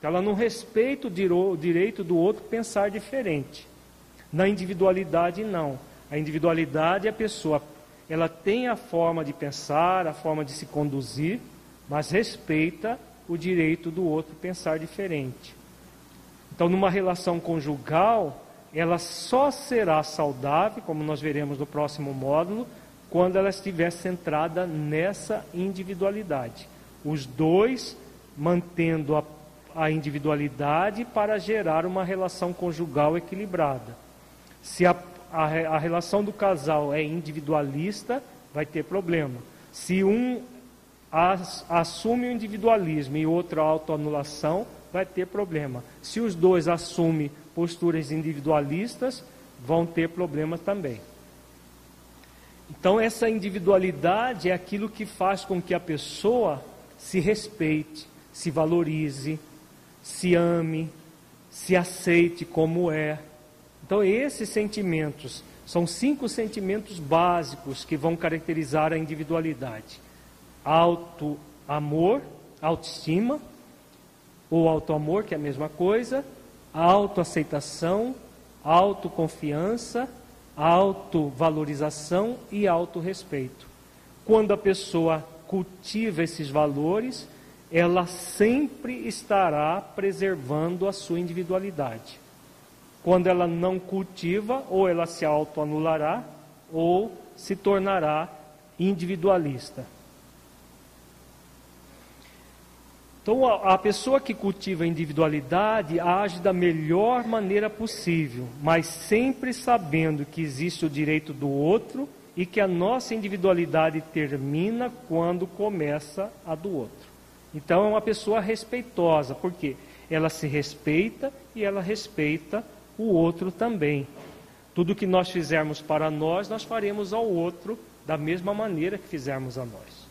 Ela não respeita o direito do outro pensar diferente. Na individualidade, não. A individualidade, a pessoa, ela tem a forma de pensar, a forma de se conduzir, mas respeita o direito do outro pensar diferente. Então, numa relação conjugal, ela só será saudável, como nós veremos no próximo módulo, quando ela estiver centrada nessa individualidade. Os dois mantendo a, a individualidade para gerar uma relação conjugal equilibrada. Se a, a, a relação do casal é individualista, vai ter problema. Se um as, assume o individualismo e outro a autoanulação, vai ter problema. Se os dois assumem posturas individualistas, vão ter problema também. Então, essa individualidade é aquilo que faz com que a pessoa se respeite, se valorize, se ame, se aceite como é. Então, esses sentimentos são cinco sentimentos básicos que vão caracterizar a individualidade: auto amor, autoestima, ou auto-amor, que é a mesma coisa, autoaceitação, autoconfiança, autovalorização e autorrespeito. Quando a pessoa cultiva esses valores, ela sempre estará preservando a sua individualidade. Quando ela não cultiva, ou ela se autoanulará, ou se tornará individualista. Então, a, a, pessoa que cultiva a individualidade age da melhor maneira possível, mas sempre sabendo que existe o direito do outro e que a nossa individualidade termina quando começa a do outro. Então, é uma pessoa respeitosa, porque ela se respeita e ela respeita o outro também. Tudo que nós fizermos para nós, nós faremos ao outro da mesma maneira que fizermos a nós.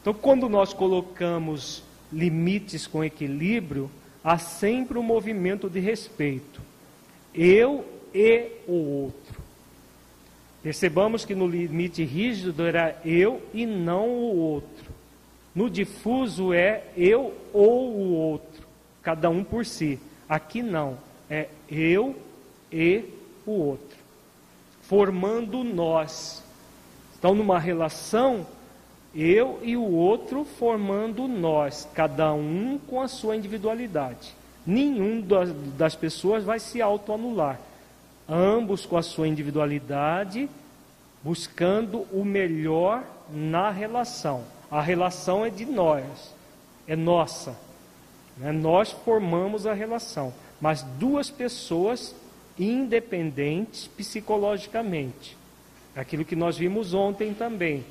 Então, quando nós colocamos limites com equilíbrio, há sempre um movimento de respeito. Eu e o outro. Percebamos que no limite rígido era eu e não o outro. No difuso é eu ou o outro, cada um por si. Aqui não, é eu e o outro, formando nós. Então, numa relação, eu e o outro formando nós, cada um com a sua individualidade. Nenhum das pessoas vai se autoanular. Ambos com a sua individualidade, buscando o melhor na relação. A relação é de nós, é nossa. Né? Nós formamos a relação, mas duas pessoas independentes psicologicamente. Aquilo que nós vimos ontem também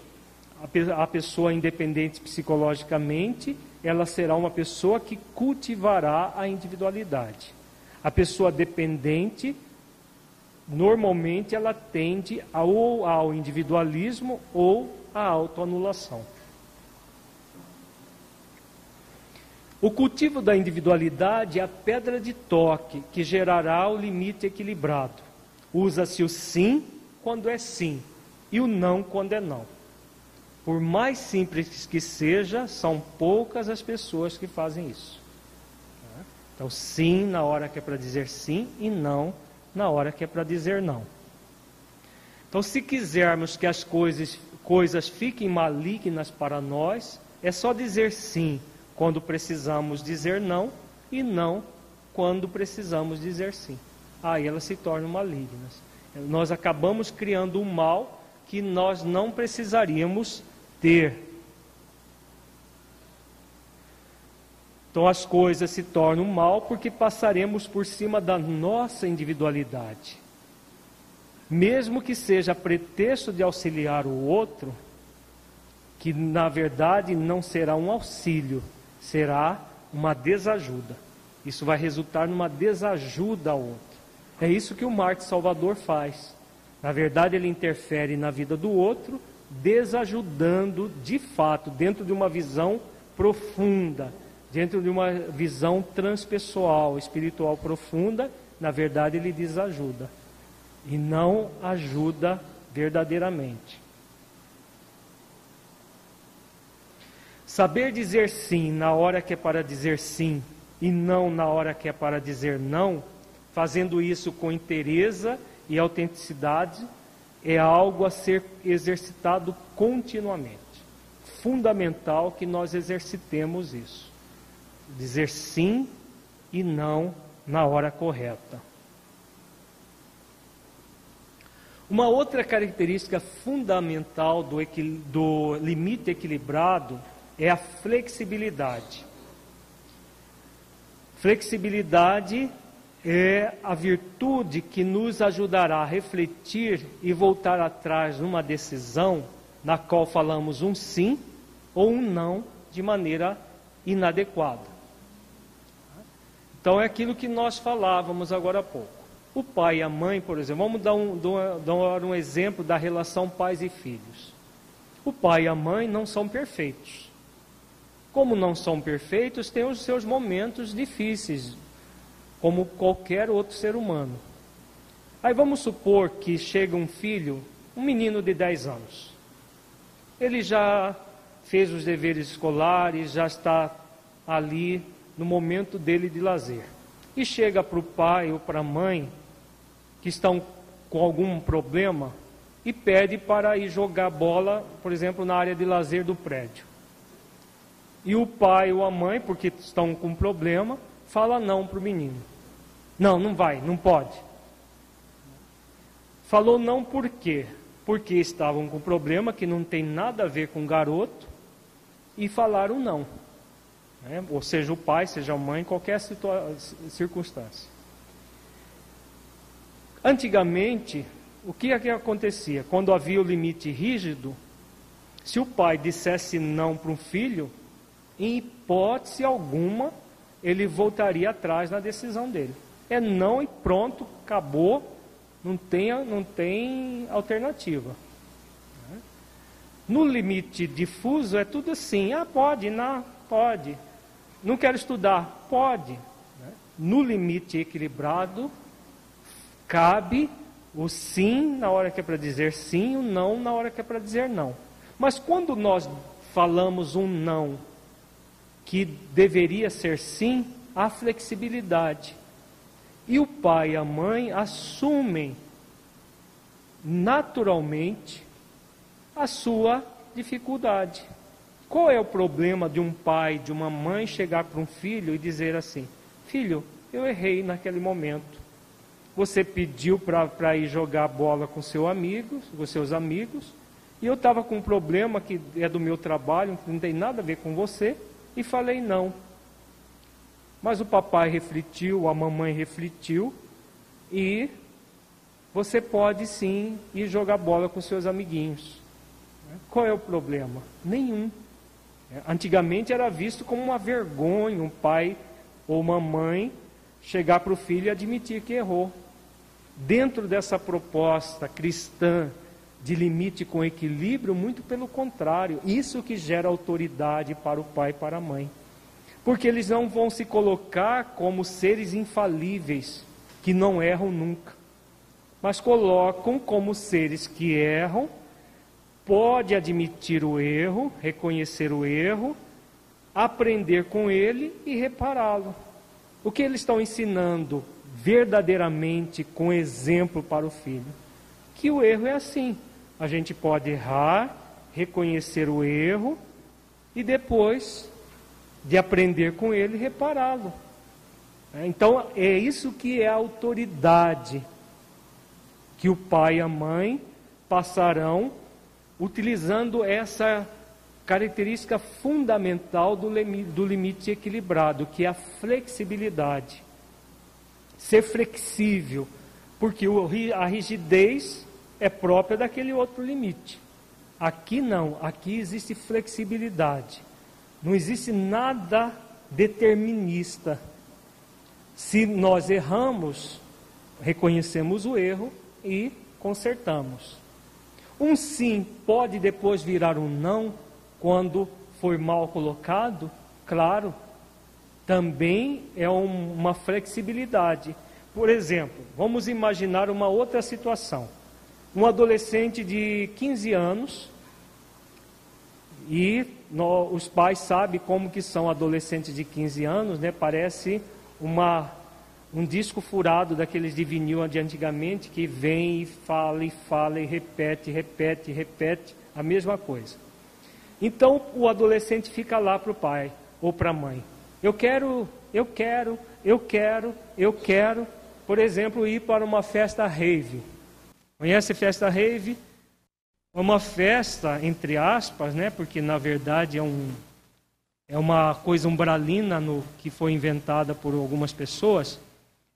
a pessoa independente psicologicamente, ela será uma pessoa que cultivará a individualidade. A pessoa dependente, normalmente, ela tende ou ao individualismo ou à autoanulação. O cultivo da individualidade é a pedra de toque que gerará o limite equilibrado. Usa-se o sim quando é sim e o não quando é não. Por mais simples que seja, são poucas as pessoas que fazem isso. Então, sim na hora que é para dizer sim e não na hora que é para dizer não. Então, se quisermos que as coisas, coisas fiquem malignas para nós, é só dizer sim quando precisamos dizer não e não quando precisamos dizer sim. Aí elas se tornam malignas. Nós acabamos criando um mal que nós não precisaríamos ter. Então as coisas se tornam mal porque passaremos por cima da nossa individualidade. Mesmo que seja pretexto de auxiliar o outro, que na verdade não será um auxílio, será uma desajuda. Isso vai resultar numa desajuda ao outro. É isso que o Marte Salvador faz. Na verdade, ele interfere na vida do outro, desajudando de fato, dentro de uma visão profunda, dentro de uma visão transpessoal, espiritual profunda, na verdade ele desajuda e não ajuda verdadeiramente. Saber dizer sim na hora que é para dizer sim e não na hora que é para dizer não, fazendo isso com interesse e autenticidade, é algo a ser exercitado continuamente. Fundamental que nós exercitemos isso. Dizer sim e não na hora correta. Uma outra característica fundamental do, do limite equilibrado é a flexibilidade. Flexibilidade é a virtude que nos ajudará a refletir e voltar atrás numa decisão na qual falamos um sim ou um não de maneira inadequada. Então é aquilo que nós falávamos agora há pouco. O pai e a mãe, por exemplo, vamos dar um, dar um exemplo da relação pais e filhos. O pai e a mãe não são perfeitos. Como não são perfeitos, têm os seus momentos difíceis, como qualquer outro ser humano. Aí vamos supor que chega um filho, um menino de 10 anos. Ele já fez os deveres escolares, já está ali no momento dele de lazer. E chega para o pai ou para a mãe que estão com algum problema e pede para ir jogar bola, por exemplo, na área de lazer do prédio. E o pai ou a mãe, porque estão com problema, fala não para o menino. Não, não vai, não pode. Falou não por quê? Porque estavam com problema que não tem nada a ver com o garoto e falaram não. Né? Ou seja, o pai, seja a mãe, qualquer circunstância. Antigamente, o que, é que acontecia? Quando havia o limite rígido, se o pai dissesse não para um filho, em hipótese alguma, ele voltaria atrás na decisão dele. É não e pronto, acabou, não tem, não tem alternativa. No limite difuso é tudo assim, ah, pode, não, pode. Não quero estudar, pode. No limite equilibrado, cabe o sim na hora que é para dizer sim, o não na hora que é para dizer não. Mas quando nós falamos um não que deveria ser sim, a flexibilidade. E o pai e a mãe assumem naturalmente a sua dificuldade. Qual é o problema de um pai, de uma mãe chegar para um filho e dizer assim: Filho, eu errei naquele momento. Você pediu para ir jogar bola com seu amigo, com seus amigos, e eu estava com um problema que é do meu trabalho, não tem nada a ver com você e falei não. Mas o papai refletiu, a mamãe refletiu e você pode sim ir jogar bola com seus amiguinhos. Qual é o problema? Nenhum. Antigamente era visto como uma vergonha um pai ou uma mãe chegar para o filho e admitir que errou. Dentro dessa proposta cristã de limite com equilíbrio, muito pelo contrário, isso que gera autoridade para o pai e para a mãe. Porque eles não vão se colocar como seres infalíveis, que não erram nunca, mas colocam como seres que erram, pode admitir o erro, reconhecer o erro, aprender com ele e repará-lo. O que eles estão ensinando verdadeiramente com exemplo para o filho? Que o erro é assim. A gente pode errar, reconhecer o erro e depois de aprender com ele, repará-lo. É, então, é isso que é a autoridade que o pai e a mãe passarão utilizando essa característica fundamental do do limite equilibrado, que é a flexibilidade. Ser flexível, porque a rigidez é própria daquele outro limite. Aqui não, aqui existe flexibilidade. Não existe nada determinista. Se nós erramos, reconhecemos o erro e consertamos. Um sim pode depois virar um não quando for mal colocado? Claro, também é um, uma flexibilidade. Por exemplo, vamos imaginar uma outra situação. Um adolescente de 15 anos e no, os pais sabem como que são adolescentes de 15 anos, né? Parece uma, um disco furado daqueles de vinil de antigamente que vem e fala e fala e repete, repete, repete a mesma coisa. Então o adolescente fica lá para o pai ou para a mãe. Eu quero, eu quero, eu quero, eu quero, por exemplo, ir para uma festa rave. Conhece festa rave? Uma festa, entre aspas, né? porque na verdade é, um, é uma coisa umbralina no, que foi inventada por algumas pessoas.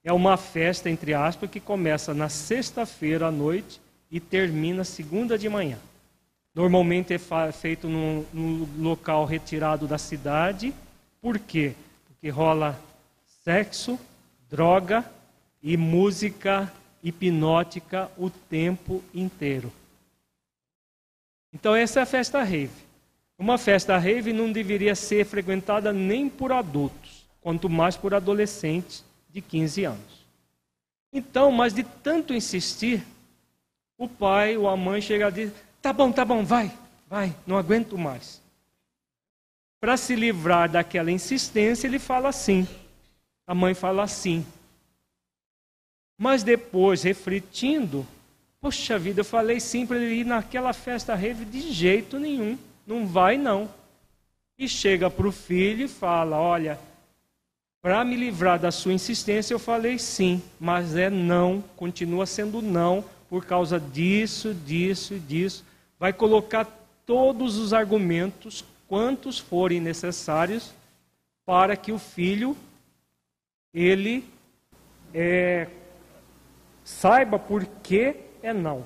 É uma festa, entre aspas, que começa na sexta-feira à noite e termina segunda de manhã. Normalmente é feito num, num local retirado da cidade. Por quê? Porque rola sexo, droga e música hipnótica o tempo inteiro. Então essa é a festa rave. Uma festa rave não deveria ser frequentada nem por adultos, quanto mais por adolescentes de 15 anos. Então, mas de tanto insistir, o pai ou a mãe chega a dizer: tá bom, tá bom, vai, vai, não aguento mais. Para se livrar daquela insistência, ele fala assim. A mãe fala assim. Mas depois, refletindo, Poxa vida, eu falei sim para ele ir naquela festa rave de jeito nenhum. Não vai não. E chega para o filho e fala: Olha, para me livrar da sua insistência, eu falei sim, mas é não, continua sendo não, por causa disso, disso e disso. Vai colocar todos os argumentos, quantos forem necessários, para que o filho ele é, saiba por que é não.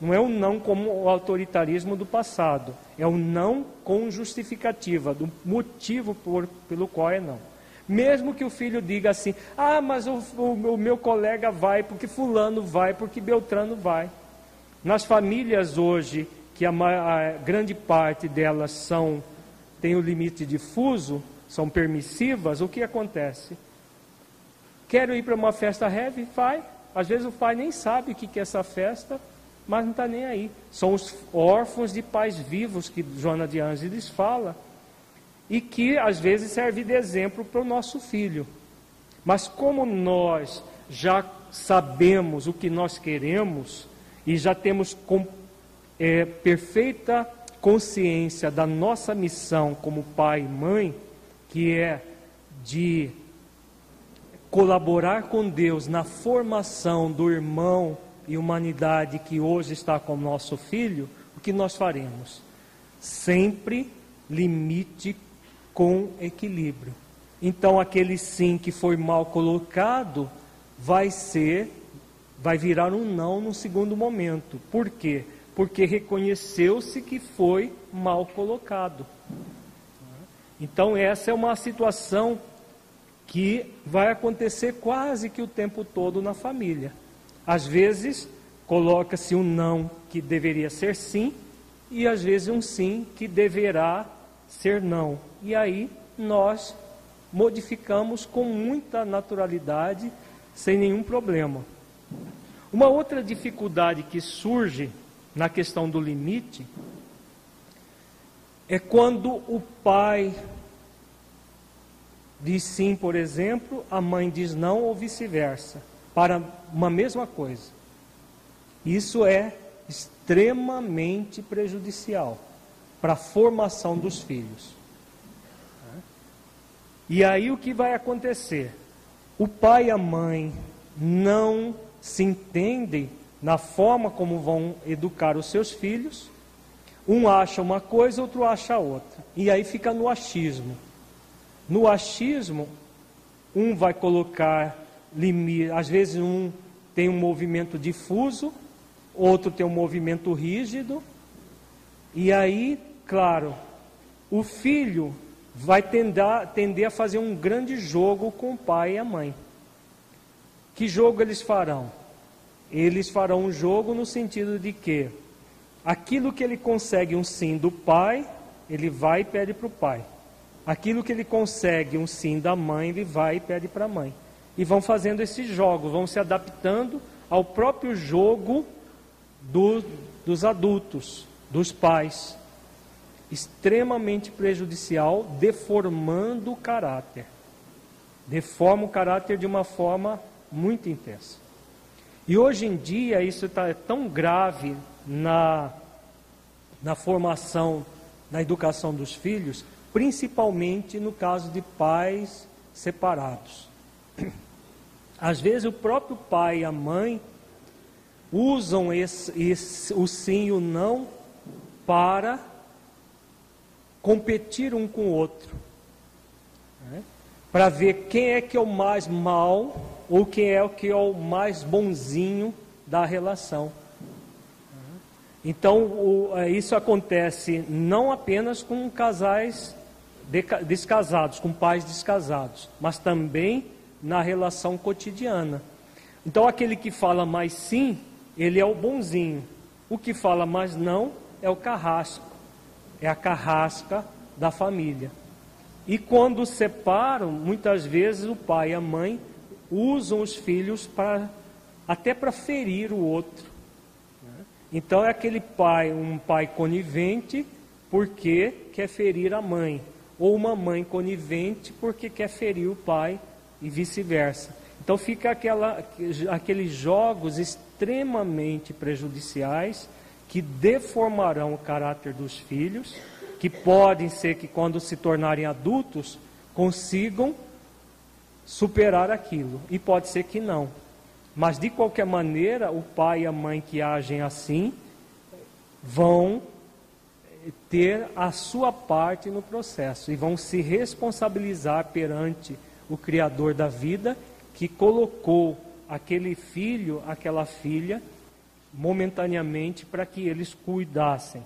Não é o não como o autoritarismo do passado. É o não com justificativa, do motivo por, pelo qual é não. Mesmo que o filho diga assim: ah, mas o, o, o meu colega vai, porque Fulano vai, porque Beltrano vai. Nas famílias hoje, que a, a grande parte delas são tem o limite difuso, são permissivas, o que acontece? Quero ir para uma festa heavy? Vai. Às vezes o pai nem sabe o que é essa festa, mas não está nem aí. São os órfãos de pais vivos que Joana de Ângeles fala e que às vezes serve de exemplo para o nosso filho. Mas como nós já sabemos o que nós queremos e já temos com, é, perfeita consciência da nossa missão como pai e mãe, que é de colaborar com Deus na formação do irmão e humanidade que hoje está com nosso filho, o que nós faremos? Sempre limite com equilíbrio. Então aquele sim que foi mal colocado vai ser vai virar um não no segundo momento. Por quê? Porque reconheceu-se que foi mal colocado. Então essa é uma situação que vai acontecer quase que o tempo todo na família. Às vezes, coloca-se um não que deveria ser sim, e às vezes um sim que deverá ser não. E aí nós modificamos com muita naturalidade, sem nenhum problema. Uma outra dificuldade que surge na questão do limite é quando o pai diz sim, por exemplo, a mãe diz não ou vice-versa, para uma mesma coisa. Isso é extremamente prejudicial para a formação dos filhos. E aí o que vai acontecer? O pai e a mãe não se entendem na forma como vão educar os seus filhos. Um acha uma coisa, outro acha outra. E aí fica no achismo. No achismo, um vai colocar limite, às vezes um tem um movimento difuso, outro tem um movimento rígido. E aí, claro, o filho vai tender, tender a fazer um grande jogo com o pai e a mãe. Que jogo eles farão? Eles farão um jogo no sentido de que aquilo que ele consegue um sim do pai, ele vai e pede para o pai. Aquilo que ele consegue um sim da mãe, ele vai e pede para a mãe. E vão fazendo esses jogos, vão se adaptando ao próprio jogo do, dos adultos, dos pais. Extremamente prejudicial, deformando o caráter. Deforma o caráter de uma forma muito intensa. E hoje em dia isso está tão grave na, na formação, na educação dos filhos, principalmente no caso de pais separados. Às vezes o próprio pai e a mãe usam esse, esse, o sim e o não para competir um com o outro. Né? Para ver quem é que é o mais mal ou quem é o que é o mais bonzinho da relação. Então, o, é, isso acontece não apenas com casais descasados, com pais descasados, mas também na relação cotidiana. Então, aquele que fala mais sim, ele é o bonzinho. O que fala mais não é o carrasco, é a carrasca da família. E quando separam, muitas vezes o pai e a mãe usam os filhos para até para ferir o outro. Então é aquele pai, um pai conivente, porque quer ferir a mãe, ou uma mãe conivente porque quer ferir o pai e vice-versa. Então fica aquela, aqueles jogos extremamente prejudiciais que deformarão o caráter dos filhos, que podem ser que quando se tornarem adultos consigam superar aquilo, e pode ser que não. Mas de qualquer maneira, o pai e a mãe que agem assim vão ter a sua parte no processo e vão se responsabilizar perante o Criador da vida que colocou aquele filho, aquela filha, momentaneamente para que eles cuidassem.